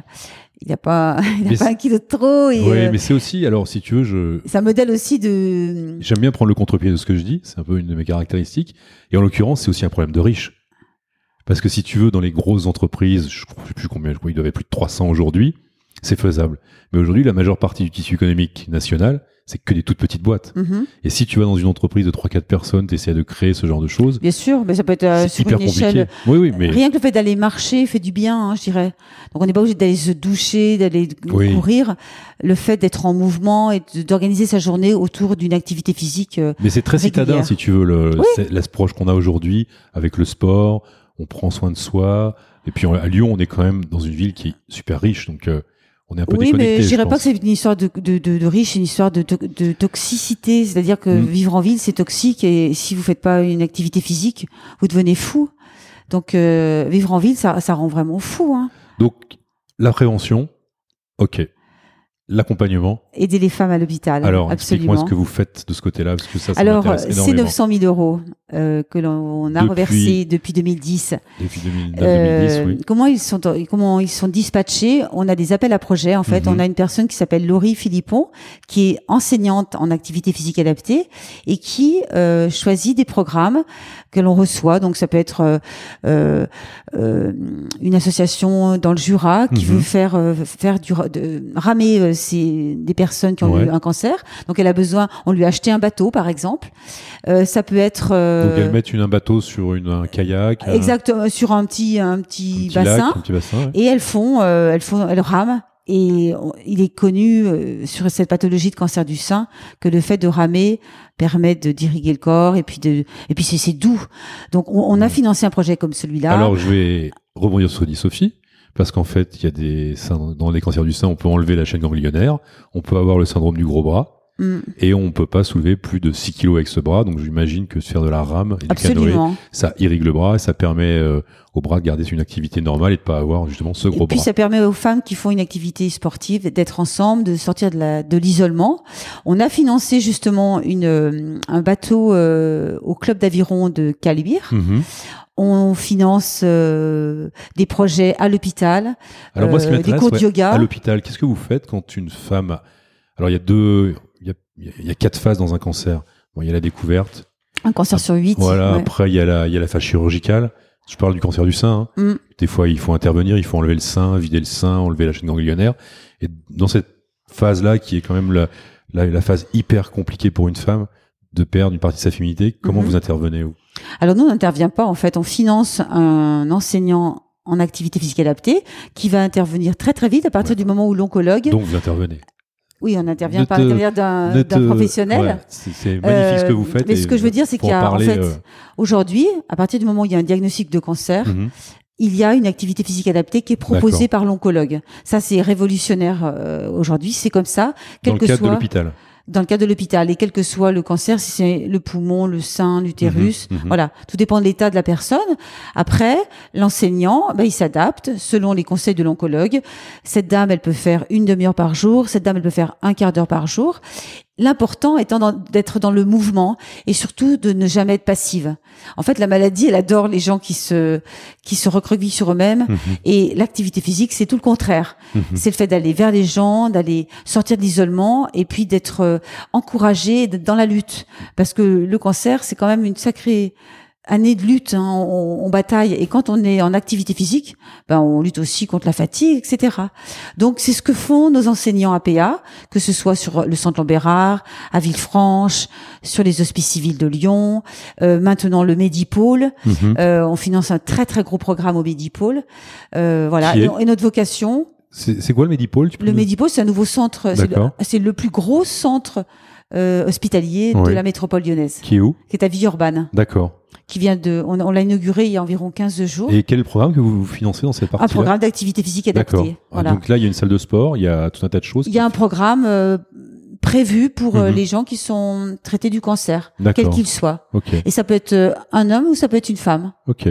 il a pas, il a Mais pas un kilo de trop. Et, Ouais, euh, mais c'est aussi, alors si tu veux, je, c'est un modèle aussi de, j'aime bien prendre le contre-pied de ce que je dis, c'est un peu une de mes caractéristiques. Et en l'occurrence, c'est aussi un problème de riches. Parce que si tu veux, dans les grosses entreprises, je ne sais plus combien, je crois qu'il y avait plus de 300 aujourd'hui, c'est faisable. Mais aujourd'hui, la majeure partie du tissu économique national, c'est que des toutes petites boîtes. Mhm. Et si tu vas dans une entreprise de 3-4 personnes, tu essaies de créer ce genre de choses, bien sûr, mais ça peut être euh, sur hyper une compliqué. échelle. Oui, oui, mais Rien que le fait d'aller marcher fait du bien, hein, je dirais. Donc on n'est pas obligé d'aller se doucher, d'aller Oui. courir. Le fait d'être en mouvement et d'organiser sa journée autour d'une activité physique. euh, Mais c'est très régulière. citadin, si tu veux, le, Oui. qu'on a aujourd'hui avec le sport. On prend soin de soi. Et puis à Lyon, on est quand même dans une ville qui est super riche, donc euh, on est un peu Oui, déconnecté. mais je dirais pas que c'est une histoire de, de, de, de riche, c'est une histoire de, to- de toxicité. C'est-à-dire que Mm. vivre en ville, c'est toxique et si vous faites pas une activité physique, vous devenez fou. Donc euh, vivre en ville, ça, ça rend vraiment fou. Hein. Donc la prévention, ok. L'accompagnement. Aider les femmes à l'hôpital. Alors, explique-moi absolument. ce que vous faites de ce côté-là, parce que ça, ça Alors, m'intéresse c'est énormément. 900 000 euros euh, que l'on a Depuis- reversé depuis 2010. Depuis 2009, Euh, 2010, oui. Comment ils sont comment ils sont dispatchés? On a des appels à projets. En fait, Mhm. on a une personne qui s'appelle Laurie Philippon, qui est enseignante en activité physique adaptée et qui euh, choisit des programmes que l'on reçoit. Donc, ça peut être une association dans le Jura qui Mhm. veut faire faire du de, ramer des personnes qui ont Ouais. eu un cancer. Donc, elle a besoin. On lui a acheté un bateau, par exemple. Ça peut être Donc elles mettent une, un bateau sur une, un kayak, un- Exactement, sur un petit, un un petit, bassin. lac, un petit bassin. ouais. Et elles font, euh, elles font, elles rament. Et il est connu euh, sur cette pathologie de cancer du sein que le fait de ramer permet de d'irriguer le corps et puis de et puis c'est doux. Donc on, on a financé un projet comme celui-là. Alors je vais rebondir sur ce que dit Sophie, parce qu'en fait, il y a des dans les cancers du sein, on peut enlever la chaîne ganglionnaire, on peut avoir le syndrome du gros bras, Mm, et on peut pas soulever plus de 6 kilos avec ce bras. Donc j'imagine que faire de la rame et du canoë, ça irrigue le bras et ça permet euh, au bras de garder une activité normale et de pas avoir justement ce gros Et puis bras. ça permet aux femmes qui font une activité sportive d'être ensemble, de sortir de la de l'isolement. On a financé justement une euh, un bateau euh, au club d'aviron de Calibir. Mhm. On finance euh, des projets à l'hôpital, Alors moi, ce qui euh, des cours de ouais, yoga. à l'hôpital, qu'est-ce que vous faites quand une femme... Alors il y a deux... Il y y a- il y a quatre phases dans un cancer. Bon, il y a la découverte, un cancer sur huit. Voilà, ouais. après il y, a la, il y a la phase chirurgicale. Je parle du cancer du sein. hein. Mm. Des fois, il faut intervenir, il faut enlever le sein, vider le sein, enlever la chaîne ganglionnaire. Et dans cette phase-là, qui est quand même la, la, la phase hyper compliquée pour une femme, de perdre une partie de sa féminité, comment Mhm. vous intervenez vous? Alors nous, on n'intervient pas. En fait, on finance un enseignant en activité physique adaptée qui va intervenir très très vite à partir Ouais. du moment où l'oncologue. Donc vous intervenez. Oui, on intervient par te- l'intermédiaire d'un te- professionnel. ouais, c'est magnifique ce que Euh, vous faites. mais ce que je veux dire, c'est qu'il y a, en fait, euh, Aujourd'hui, à partir du moment où il y a un diagnostic de cancer, mhm. il y a une activité physique adaptée qui est proposée par l'oncologue. Ça, c'est révolutionnaire euh, aujourd'hui. C'est comme ça. Quel Dans le cadre de l'hôpital dans le cadre de l'hôpital et quel que soit le cancer, si c'est le poumon, le sein, l'utérus, mhm, mhm. voilà, tout dépend de l'état de la personne. Après, l'enseignant, ben, il s'adapte selon les conseils de l'oncologue. Cette dame, elle peut faire une demi-heure par jour, cette dame, elle peut faire un quart d'heure par jour. L'important étant d'être dans le mouvement et surtout de ne jamais être passive. En fait, la maladie, elle adore les gens qui se qui se recroquevillent sur eux-mêmes mhm. et l'activité physique, c'est tout le contraire. Mhm. C'est le fait d'aller vers les gens, d'aller sortir de l'isolement et puis d'être euh, encouragé dans la lutte parce que le cancer, c'est quand même une sacrée année de lutte, hein, on, bataille et quand on est en activité physique, ben on lutte aussi contre la fatigue, etc. Donc c'est ce que font nos enseignants APA, que ce soit sur le centre Lambérard, à Villefranche, sur les hospices civils de Lyon, euh, maintenant le Medipôle. Mhm. Euh, on finance un très très gros programme au Medipôle. Euh, voilà, et, notre vocation. C'est quoi le Medipôle Le Medipôle, c'est un nouveau centre. C'est le, plus gros centre hospitalier de la métropole lyonnaise. Qui est où Qui est à Villeurbanne. D'accord qui vient de, on, l'a inauguré il y a environ 15 jours. Et quel est le programme que vous financez dans cette partie Un programme d'activité physique adaptée. Voilà. Donc là, il y a une salle de sport, il y a tout un tas de choses. Il y a un programme euh, prévu pour euh, mhm. les gens qui sont traités du cancer, quel qu'il soit. Okay. Et ça peut être euh, un homme ou ça peut être une femme. Ok.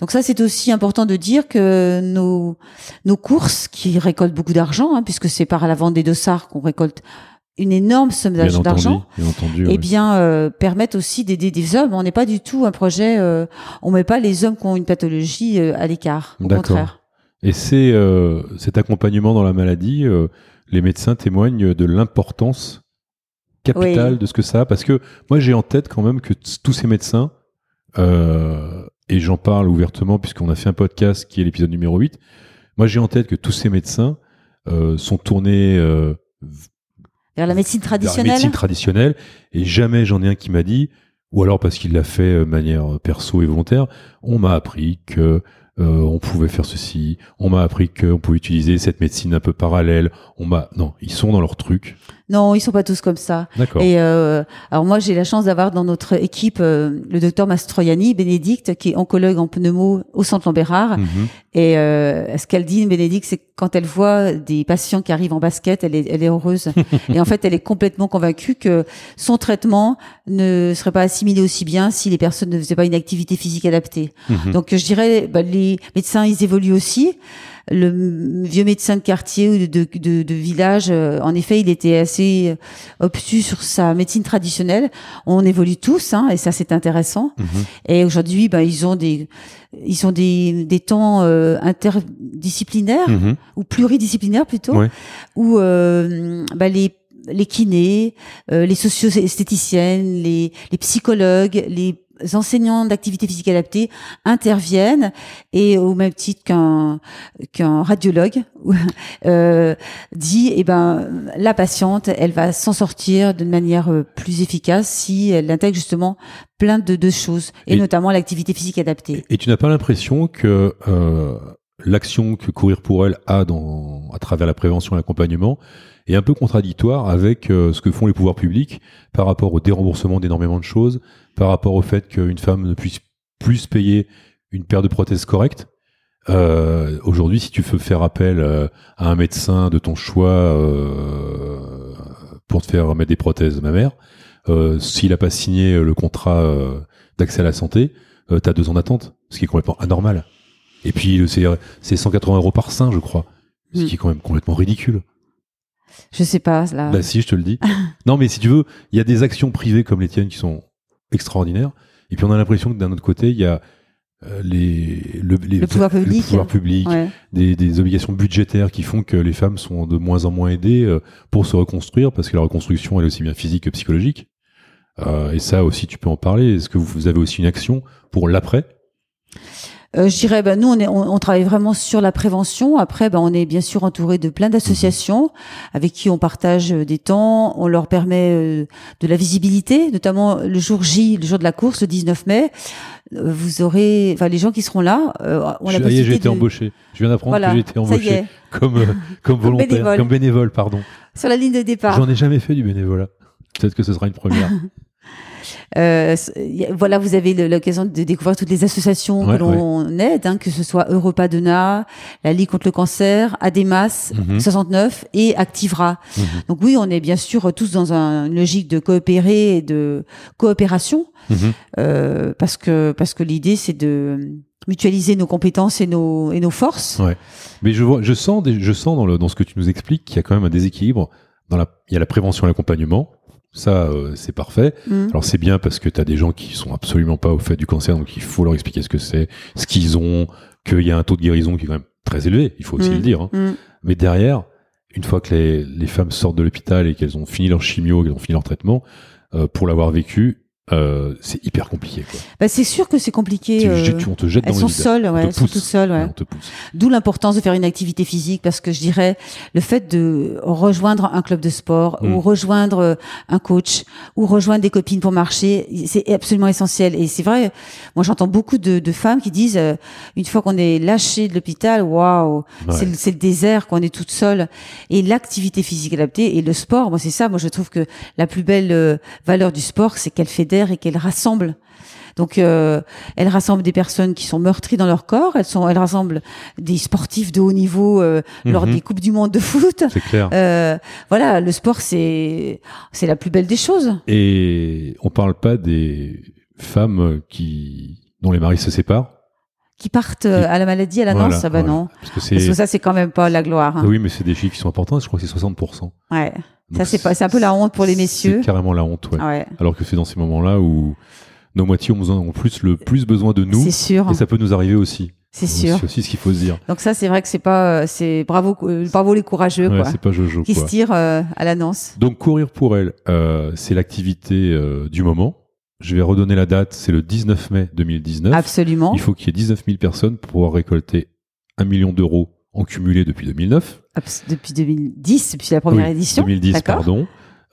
Donc ça, c'est aussi important de dire que nos nos courses, qui récoltent beaucoup d'argent, hein, puisque c'est par la vente des dossards qu'on récolte une énorme somme d'argent, eh bien euh, permettent aussi d'aider des hommes. On n'est pas du tout un projet. Euh, on met pas les hommes qui ont une pathologie euh, à l'écart. Au contraire. Et c'est euh, cet accompagnement dans la maladie. les médecins témoignent de l'importance capitale de ce que ça a, parce que moi j'ai en tête quand même que tous ces médecins et j'en parle ouvertement puisqu'on a fait un podcast qui est l'épisode numéro 8. Moi j'ai en tête que tous ces médecins sont tournés vers la médecine traditionnelle. la médecine traditionnelle. Et jamais j'en ai un qui m'a dit, ou alors parce qu'il l'a fait de manière perso et volontaire, on m'a appris que euh, on pouvait faire ceci, on m'a appris qu'on pouvait utiliser cette médecine un peu parallèle, on m'a non, ils sont dans leur truc. Non, ils sont pas tous comme ça. D'accord. Et euh, alors moi, j'ai la chance d'avoir dans notre équipe euh, le docteur Mastroianni, Bénédicte, qui est oncologue en pneumo au Centre Lambérard. Mhm. Et euh, ce qu'elle dit, Bénédicte, c'est que quand elle voit des patients qui arrivent en basket, elle est, elle est heureuse. et en fait, elle est complètement convaincue que son traitement ne serait pas assimilé aussi bien si les personnes ne faisaient pas une activité physique adaptée. Mhm. Donc, je dirais, bah, les médecins, ils évoluent aussi le vieux médecin de quartier ou de, de, de, village, euh, en effet, il était assez euh, obtus sur sa médecine traditionnelle. On évolue tous, hein, et ça c'est intéressant. Mhm. Et aujourd'hui, ben, ils ont des ils ont des, des temps euh, interdisciplinaires mhm. ou pluridisciplinaires plutôt, où ben, les les kinés, les socio-esthéticiennes, les, les psychologues, les enseignants d'activité physique adaptée interviennent et au même titre qu'un qu'un radiologue euh, dit eh ben la patiente elle va s'en sortir d'une manière euh, plus efficace si elle intègre justement plein de, de choses et, notamment l'activité physique adaptée. Et tu n'as pas l'impression que euh, l'action que courir pour elle a dans à travers la prévention et l'accompagnement est un peu contradictoire avec euh, ce que font les pouvoirs publics par rapport au déremboursement d'énormément de choses, par rapport au fait qu'une femme ne puisse plus payer une paire de prothèses correctes. Euh, Aujourd'hui, si tu veux faire appel euh, à un médecin de ton choix euh, pour te faire mettre des prothèses mammaires, euh, s'il n'a pas signé le contrat euh, d'accès à la santé, euh, tu as deux ans d'attente, ce qui est complètement anormal. Et puis, c'est 180 euros par sein, je crois, ce qui est quand même complètement ridicule. Je sais pas, là. Bah si, je te le dis. non, mais si tu veux, il y a des actions privées comme les tiennes qui sont extraordinaire. Et puis on a l'impression que d'un autre côté, il y a euh, les, le, le, pouvoir public, pouvoir public des, des, obligations budgétaires qui font que les femmes sont de moins en moins aidées euh, pour se reconstruire, parce que la reconstruction elle est aussi bien physique que psychologique. Euh, et ça aussi, tu peux en parler. Est-ce que vous avez aussi une action pour l'après? Euh, je dirais, ben, nous, on, est, on, travaille vraiment sur la prévention. Après, ben, on est bien sûr entouré de plein d'associations avec qui on partage euh, des temps. On leur permet euh, de la visibilité, notamment le jour J, le jour de la course, le 19 mai. Vous aurez, enfin, les gens qui seront là, on a j'ai été embauché. Je viens d'apprendre que j'ai été embauché comme, comme volontaire, comme bénévole, pardon. Sur la ligne de départ. J'en ai jamais fait du bénévolat. Peut-être que ce sera une première. Euh, voilà, vous avez l'occasion de découvrir toutes les associations que l'on aide, hein, que ce soit Europa Dena, la Ligue contre le cancer, Ademas 69 mhm. et Activera. Mhm. Donc oui, on est bien sûr tous dans une logique de coopérer et de coopération, mhm. euh, parce que parce que l'idée c'est de mutualiser nos compétences et nos et nos forces. Ouais. Mais je vois, je sens, je sens dans le dans ce que tu nous expliques qu'il y a quand même un déséquilibre. Dans la, il y a la prévention et l'accompagnement ça, euh, c'est parfait. Mm. Alors c'est bien parce que tu as des gens qui sont absolument pas au fait du cancer, donc il faut leur expliquer ce que c'est, ce qu'ils ont, qu'il y a un taux de guérison qui est quand même très élevé, il faut aussi mm. le dire. Hein. Mm. Mais derrière, une fois que les, les femmes sortent de l'hôpital et qu'elles ont fini leur chimio, qu'elles ont fini leur traitement, euh, pour l'avoir vécu, euh, c'est hyper compliqué. Quoi. Bah, c'est sûr que c'est compliqué. Euh, on te jette elles dans sont seules, ouais, elles sont toutes seules. Ouais. D'où l'importance de faire une activité physique, parce que je dirais le fait de rejoindre un club de sport ou mm. rejoindre euh, un coach ou rejoindre des copines pour marcher, c'est absolument essentiel. Et c'est vrai, moi j'entends beaucoup de, de, femmes qui disent euh, une fois qu'on est lâché de l'hôpital, waouh, c'est le, le désert, qu'on est toute seule. Et l'activité physique adaptée et le sport, moi c'est ça. Moi je trouve que la plus belle valeur du sport, c'est qu'elle fait et qu'elle rassemble. Donc, euh, elle rassemble des personnes qui sont meurtries dans leur corps. Elles sont, elle rassemble des sportifs de haut niveau euh, lors mhm. des coupes du monde de foot. C'est clair. Euh, voilà, le sport, c'est c'est la plus belle des choses. Et on parle pas des femmes qui dont les maris se séparent. Qui partent à la maladie, à l'annonce, ça va non. Parce que, ça, c'est quand même pas la gloire. Hein. Oui, mais c'est des chiffres qui sont importants. Je crois que c'est 60%. Ouais ça, c'est pas, c'est un peu la honte pour les messieurs. C'est carrément la honte, ouais. Alors que c'est dans ces moments-là où nos moitiés ont, plus le plus besoin de nous. C'est sûr. Et ça peut nous arriver aussi. C'est sûr. C'est aussi ce qu'il faut se dire. Donc ça, c'est vrai que c'est pas, c'est bravo, bravo les courageux, ouais, quoi. C'est pas Jojo, Qui se tirent euh, à l'annonce. Donc courir pour elle, euh, c'est l'activité euh, du moment. Je vais redonner la date, c'est le 19 mai 2019. Absolument. Il faut qu'il y ait 19 000 personnes pour pouvoir récolter un million d'euros en cumulé depuis 2009. Depuis 2010, depuis la première édition. 2010, pardon.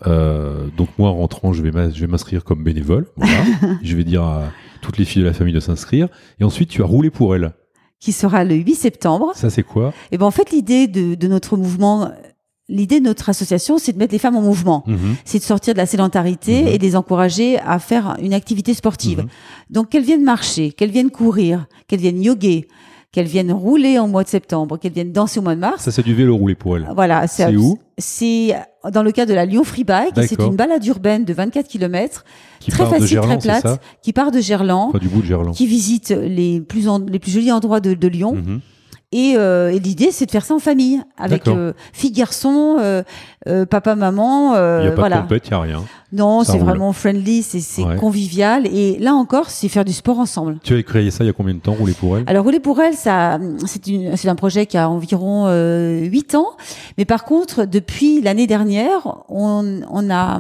Euh, donc moi, en rentrant, je vais m'inscrire comme bénévole. Voilà. je vais dire à toutes les filles de la famille de s'inscrire. Et ensuite, tu as roulé pour elle. Qui sera le 8 septembre. Ça, c'est quoi? Et eh ben en fait, l'idée de, notre mouvement, l'idée de notre association, c'est de mettre les femmes en mouvement. Mhm. C'est de sortir de la sédentarité mhm. et de les encourager à faire une activité sportive. Mhm. Donc qu'elles viennent marcher, qu'elles viennent courir, qu'elles viennent yoguer, qu'elles viennent rouler en mois de septembre, qu'elles viennent danser au mois de mars. Ça, c'est du vélo roulé pour elles. Voilà. C'est où? C'est dans le cas de la Lyon Free Bike. C'est une balade urbaine de 24 km. Qui très facile, Gerland, très plate, qui part de Gerland, du bout de Gerland, qui visite les plus les plus jolis endroits de, de Lyon. Mhm. Euh, et, l'idée, c'est de faire ça en famille, avec euh, fille, garçon, euh, euh papa, maman. Il n'y a pas voilà. de compète, il n'y a rien. Non, c'est vraiment friendly, c'est convivial. Et là encore, c'est faire du sport ensemble. Tu as créé ça il y a combien de temps, Rouler pour elle? Alors, Rouler pour elle, ça, c'est un projet qui a environ euh, 8 ans. Mais par contre, depuis l'année dernière, on, on a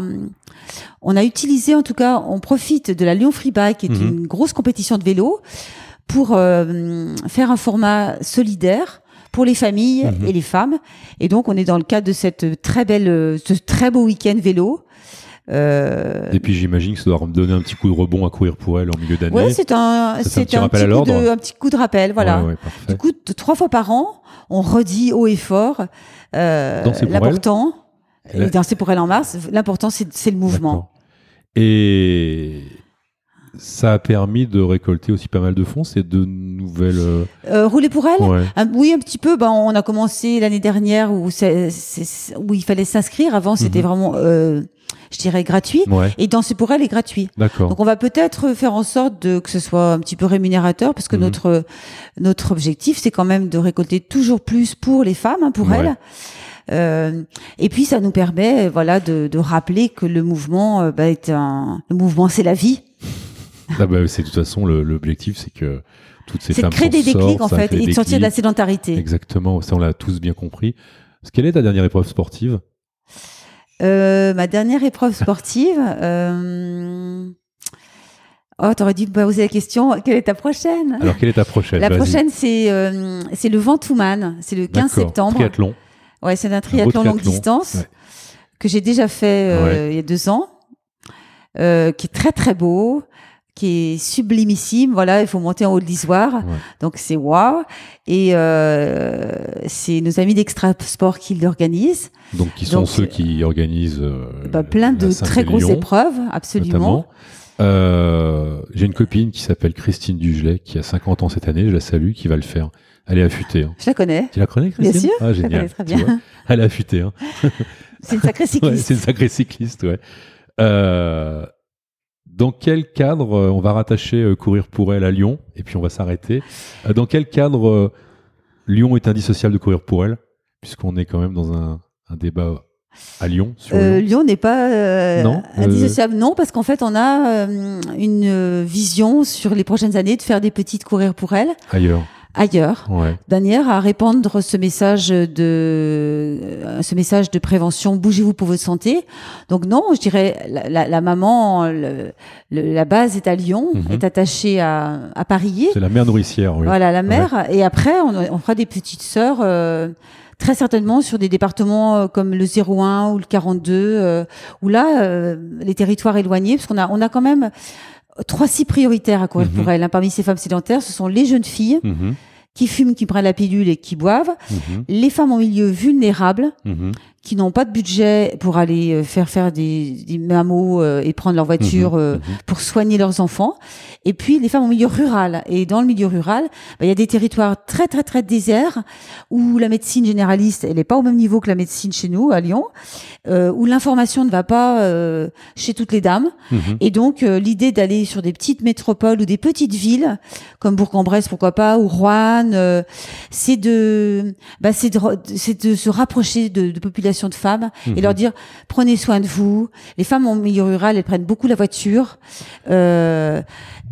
on a utilisé, en tout cas, on profite de la Lyon Free Bike, qui est mhm. une grosse compétition de vélo, pour euh, faire un format solidaire pour les familles mhm. et les femmes. Et donc, on est dans le cadre de cette très belle, ce très beau week-end vélo. Euh... Et puis j'imagine que ça doit donner un petit coup de rebond à courir pour elle en milieu d'année. Oui, c'est un, c'est un, petit coup de, un petit coup de rappel, voilà. Ouais, du coup, trois fois par an, on redit haut et fort euh, l'important. Et danser pour elle en mars, l'important c'est le mouvement. Et ça a permis de récolter aussi pas mal de fonds. C'est de nouvelles. Euh, euh rouler pour elle Oui, un petit peu. Ben, on a commencé l'année dernière où, où il fallait s'inscrire. Avant, c'était mhm. vraiment, euh, je dirais, gratuit. Et danser pour elle est gratuit. D'accord. Donc, on va peut-être faire en sorte de, que ce soit un petit peu rémunérateur, parce que mhm. notre notre objectif, c'est quand même de récolter toujours plus pour les femmes, hein, pour elles. Euh, et puis ça nous permet, voilà, de, de rappeler que le mouvement, euh, bah, est un, le mouvement, c'est la vie. Ah bah, c'est de toute façon l'objectif, c'est que toutes ces femmes. C'est créer des déclics en fait et de sortir de la sédentarité. Exactement, ça on l'a tous bien compris. Quelle est ta dernière épreuve sportive? Euh, Ma dernière épreuve sportive. euh... Oh, t'aurais dû me poser la question. Quelle est ta prochaine? Alors, quelle est ta prochaine? La prochaine, c'est euh, c'est le Ventoux-Man. C'est le 15 septembre. Triathlon. Ouais, c'est un triathlon longue distance que j'ai déjà fait euh, il y a deux ans, euh, qui est très très beau qui est sublimissime. Voilà, il faut monter en haut de l'Isoire. Donc c'est waouh. Et euh, c'est nos amis d'Extra Sport qui l'organisent. Donc qui sont ceux qui organisent euh, bah, plein de très grosses épreuves, absolument. Euh, J'ai une copine qui s'appelle Christine Dugelet, qui a 50 ans cette année, je la salue, qui va le faire. Elle est affûtée. hein. Je la connais. Tu la connais, Christine Bien sûr, Ah, je la génial. très bien. Elle est affûtée. Hein. C'est une sacrée Ouais, cycliste. c'est une sacrée cycliste, ouais. Euh, dans quel cadre euh, on va rattacher euh, courir pour elle à Lyon et puis on va s'arrêter Euh, Dans quel cadre Lyon est indissociable de courir pour elle puisqu'on est quand même dans un, un débat à Lyon sur Lyon. Lyon n'est pas Non, indissociable, non, parce qu'en fait, on a une vision sur les prochaines années de faire des petites courir pour elle ailleurs. Ailleurs, Ouais. manière à répandre ce message de euh, ce message de prévention. Bougez-vous pour votre santé. Donc non, je dirais la, la- la maman, le- le- la base est à Lyon, Mhm. est attachée à, à Paris. C'est la mère nourricière. Oui. Voilà, la mère. Et après, on, on fera des petites sœurs, euh, très certainement sur des départements euh, comme le 01 ou le 42, euh, où là, euh, les territoires éloignés, parce qu'on a, on a quand même trois sites prioritaires à courir Mhm. pour elle. hein. Parmi ces femmes sédentaires, ce sont les jeunes filles Mhm, qui fument, qui prennent la pilule et qui boivent, mhm, les femmes en milieu vulnérable, mhm. Qui n'ont pas de budget pour aller euh, faire faire des, des mammos euh, et prendre leur voiture mhm. pour soigner leurs enfants. Et puis les femmes en milieu rural. Et dans le milieu rural, bah, il y a des territoires très très très déserts où la médecine généraliste, elle n'est pas au même niveau que la médecine chez nous à Lyon, euh, où l'information ne va pas euh, chez toutes les dames. Mhm. Et donc euh, l'idée d'aller sur des petites métropoles ou des petites villes comme Bourg-en-Bresse, pourquoi pas, ou Rouen, euh, c'est de, bah, c'est de, de se rapprocher de, de populations de femmes Mhm. et leur dire prenez soin de vous. Les femmes en milieu rural, elles prennent beaucoup la voiture. Euh,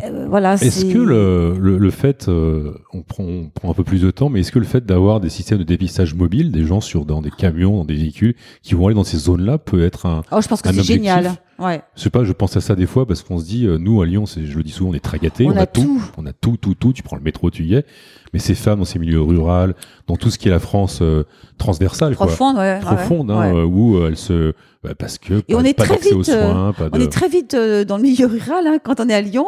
euh, voilà. Est-ce que le, le, le fait, euh, on, prend, on prend un peu plus de temps, mais est-ce que le fait d'avoir des systèmes de dépistage mobile, des gens sur dans des camions, dans des véhicules, qui vont aller dans ces zones-là, peut être un, Oh, je pense que c'est génial. Ouais. Je sais pas, je pense à ça des fois parce qu'on se dit, euh, nous à Lyon, c'est- je le dis souvent, on est très gâtés, On a tout. on a tout, tout, tout. Tu prends le métro, tu y es. Mais ces femmes dans ces milieux ruraux, dans tout ce qui est la France euh, transversale, Profonde, ouais. ouais, profonde, ouais. hein, euh, où euh, elles se, bah, parce que Et pas, on est pas très aux vite, soins, pas de. On est très vite dans le milieu rural. Hein. Quand on est à Lyon,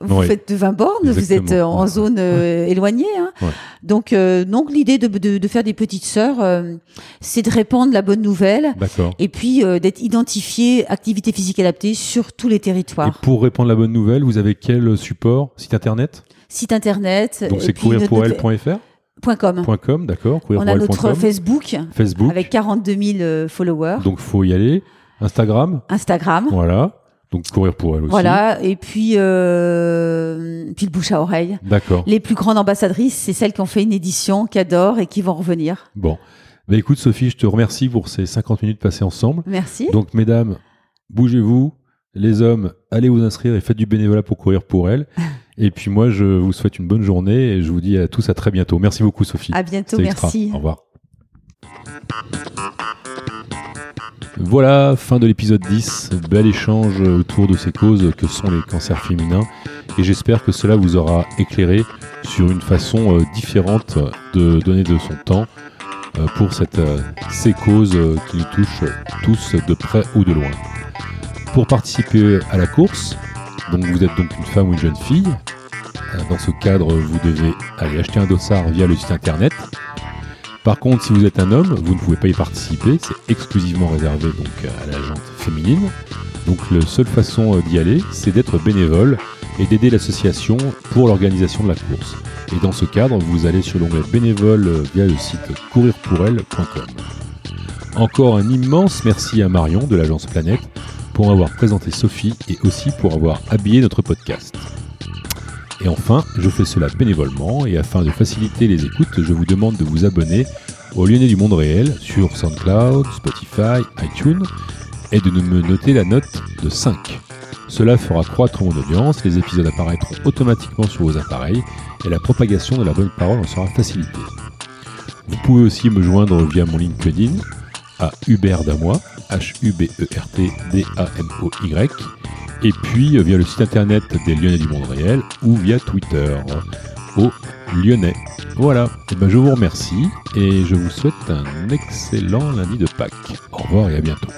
vous faites de 20 bornes, vous êtes euh, en Ouais. zone euh, éloignée. Hein. Ouais. Donc, euh, donc l'idée de, de, de faire des petites sœurs, euh, c'est de répandre la bonne nouvelle D'accord. et puis euh, d'être identifié activité physique adaptée sur tous les Et territoires. pour répandre la bonne nouvelle, vous avez quel support? Site internet? Site internet. Donc et c'est courirpourelle.fr point .com. Point .com, d'accord On a notre Facebook Facebook. avec 42 000 euh, followers. Donc faut y aller. Instagram, Instagram. voilà. Donc courir pour elle aussi. Voilà. Et puis, euh, puis le bouche à oreille. D'accord. Les plus grandes ambassadrices, c'est celles qui ont fait une édition, qui adorent et qui vont revenir. Bon. Bah écoute Sophie, je te remercie pour ces 50 minutes passées ensemble. Merci. Donc mesdames, bougez-vous. Les hommes, allez vous inscrire et faites du bénévolat pour courir pour elle. Et puis moi, je vous souhaite une bonne journée et je vous dis à tous à très bientôt. Merci beaucoup Sophie. à bientôt, merci. Au revoir. Voilà, fin de l'épisode 10. Bel échange autour de ces causes que sont les cancers féminins. Et j'espère que cela vous aura éclairé sur une façon euh, différente de donner de son temps euh, pour cette, euh, ces causes qui nous touchent tous de près ou de loin. Pour participer à la course, donc vous êtes donc une femme ou une jeune fille. Euh, Dans ce cadre, vous devez aller acheter un dossard via le site internet par contre, si vous êtes un homme, vous ne pouvez pas y participer. C'est exclusivement réservé donc à la jante féminine. Donc la seule façon euh, d'y aller, c'est d'être bénévole et d'aider l'association pour l'organisation de la course. Et dans ce cadre, vous allez sur l'onglet bénévole euh, via le site courirpourelle.com. Encore un immense merci à Marion de l'agence Planète pour avoir présenté Sophie et aussi pour avoir habillé notre podcast. Et enfin, je fais cela bénévolement et afin de faciliter les écoutes, je vous demande de vous abonner au Lyonnais du Monde Réel sur SoundCloud, Spotify, iTunes et de me noter la note de 5. Cela fera croître mon audience, les épisodes apparaîtront automatiquement sur vos appareils et la propagation de la bonne parole en sera facilitée. Vous pouvez aussi me joindre via mon LinkedIn à Hubert Damoy, H-U-B-E-R-T-D-A-M-O-Y, et puis via le site internet des Lyonnais du Monde Réel ou via Twitter au Lyonnais. Voilà, et ben je vous remercie et je vous souhaite un excellent lundi de Pâques. Au revoir et à bientôt.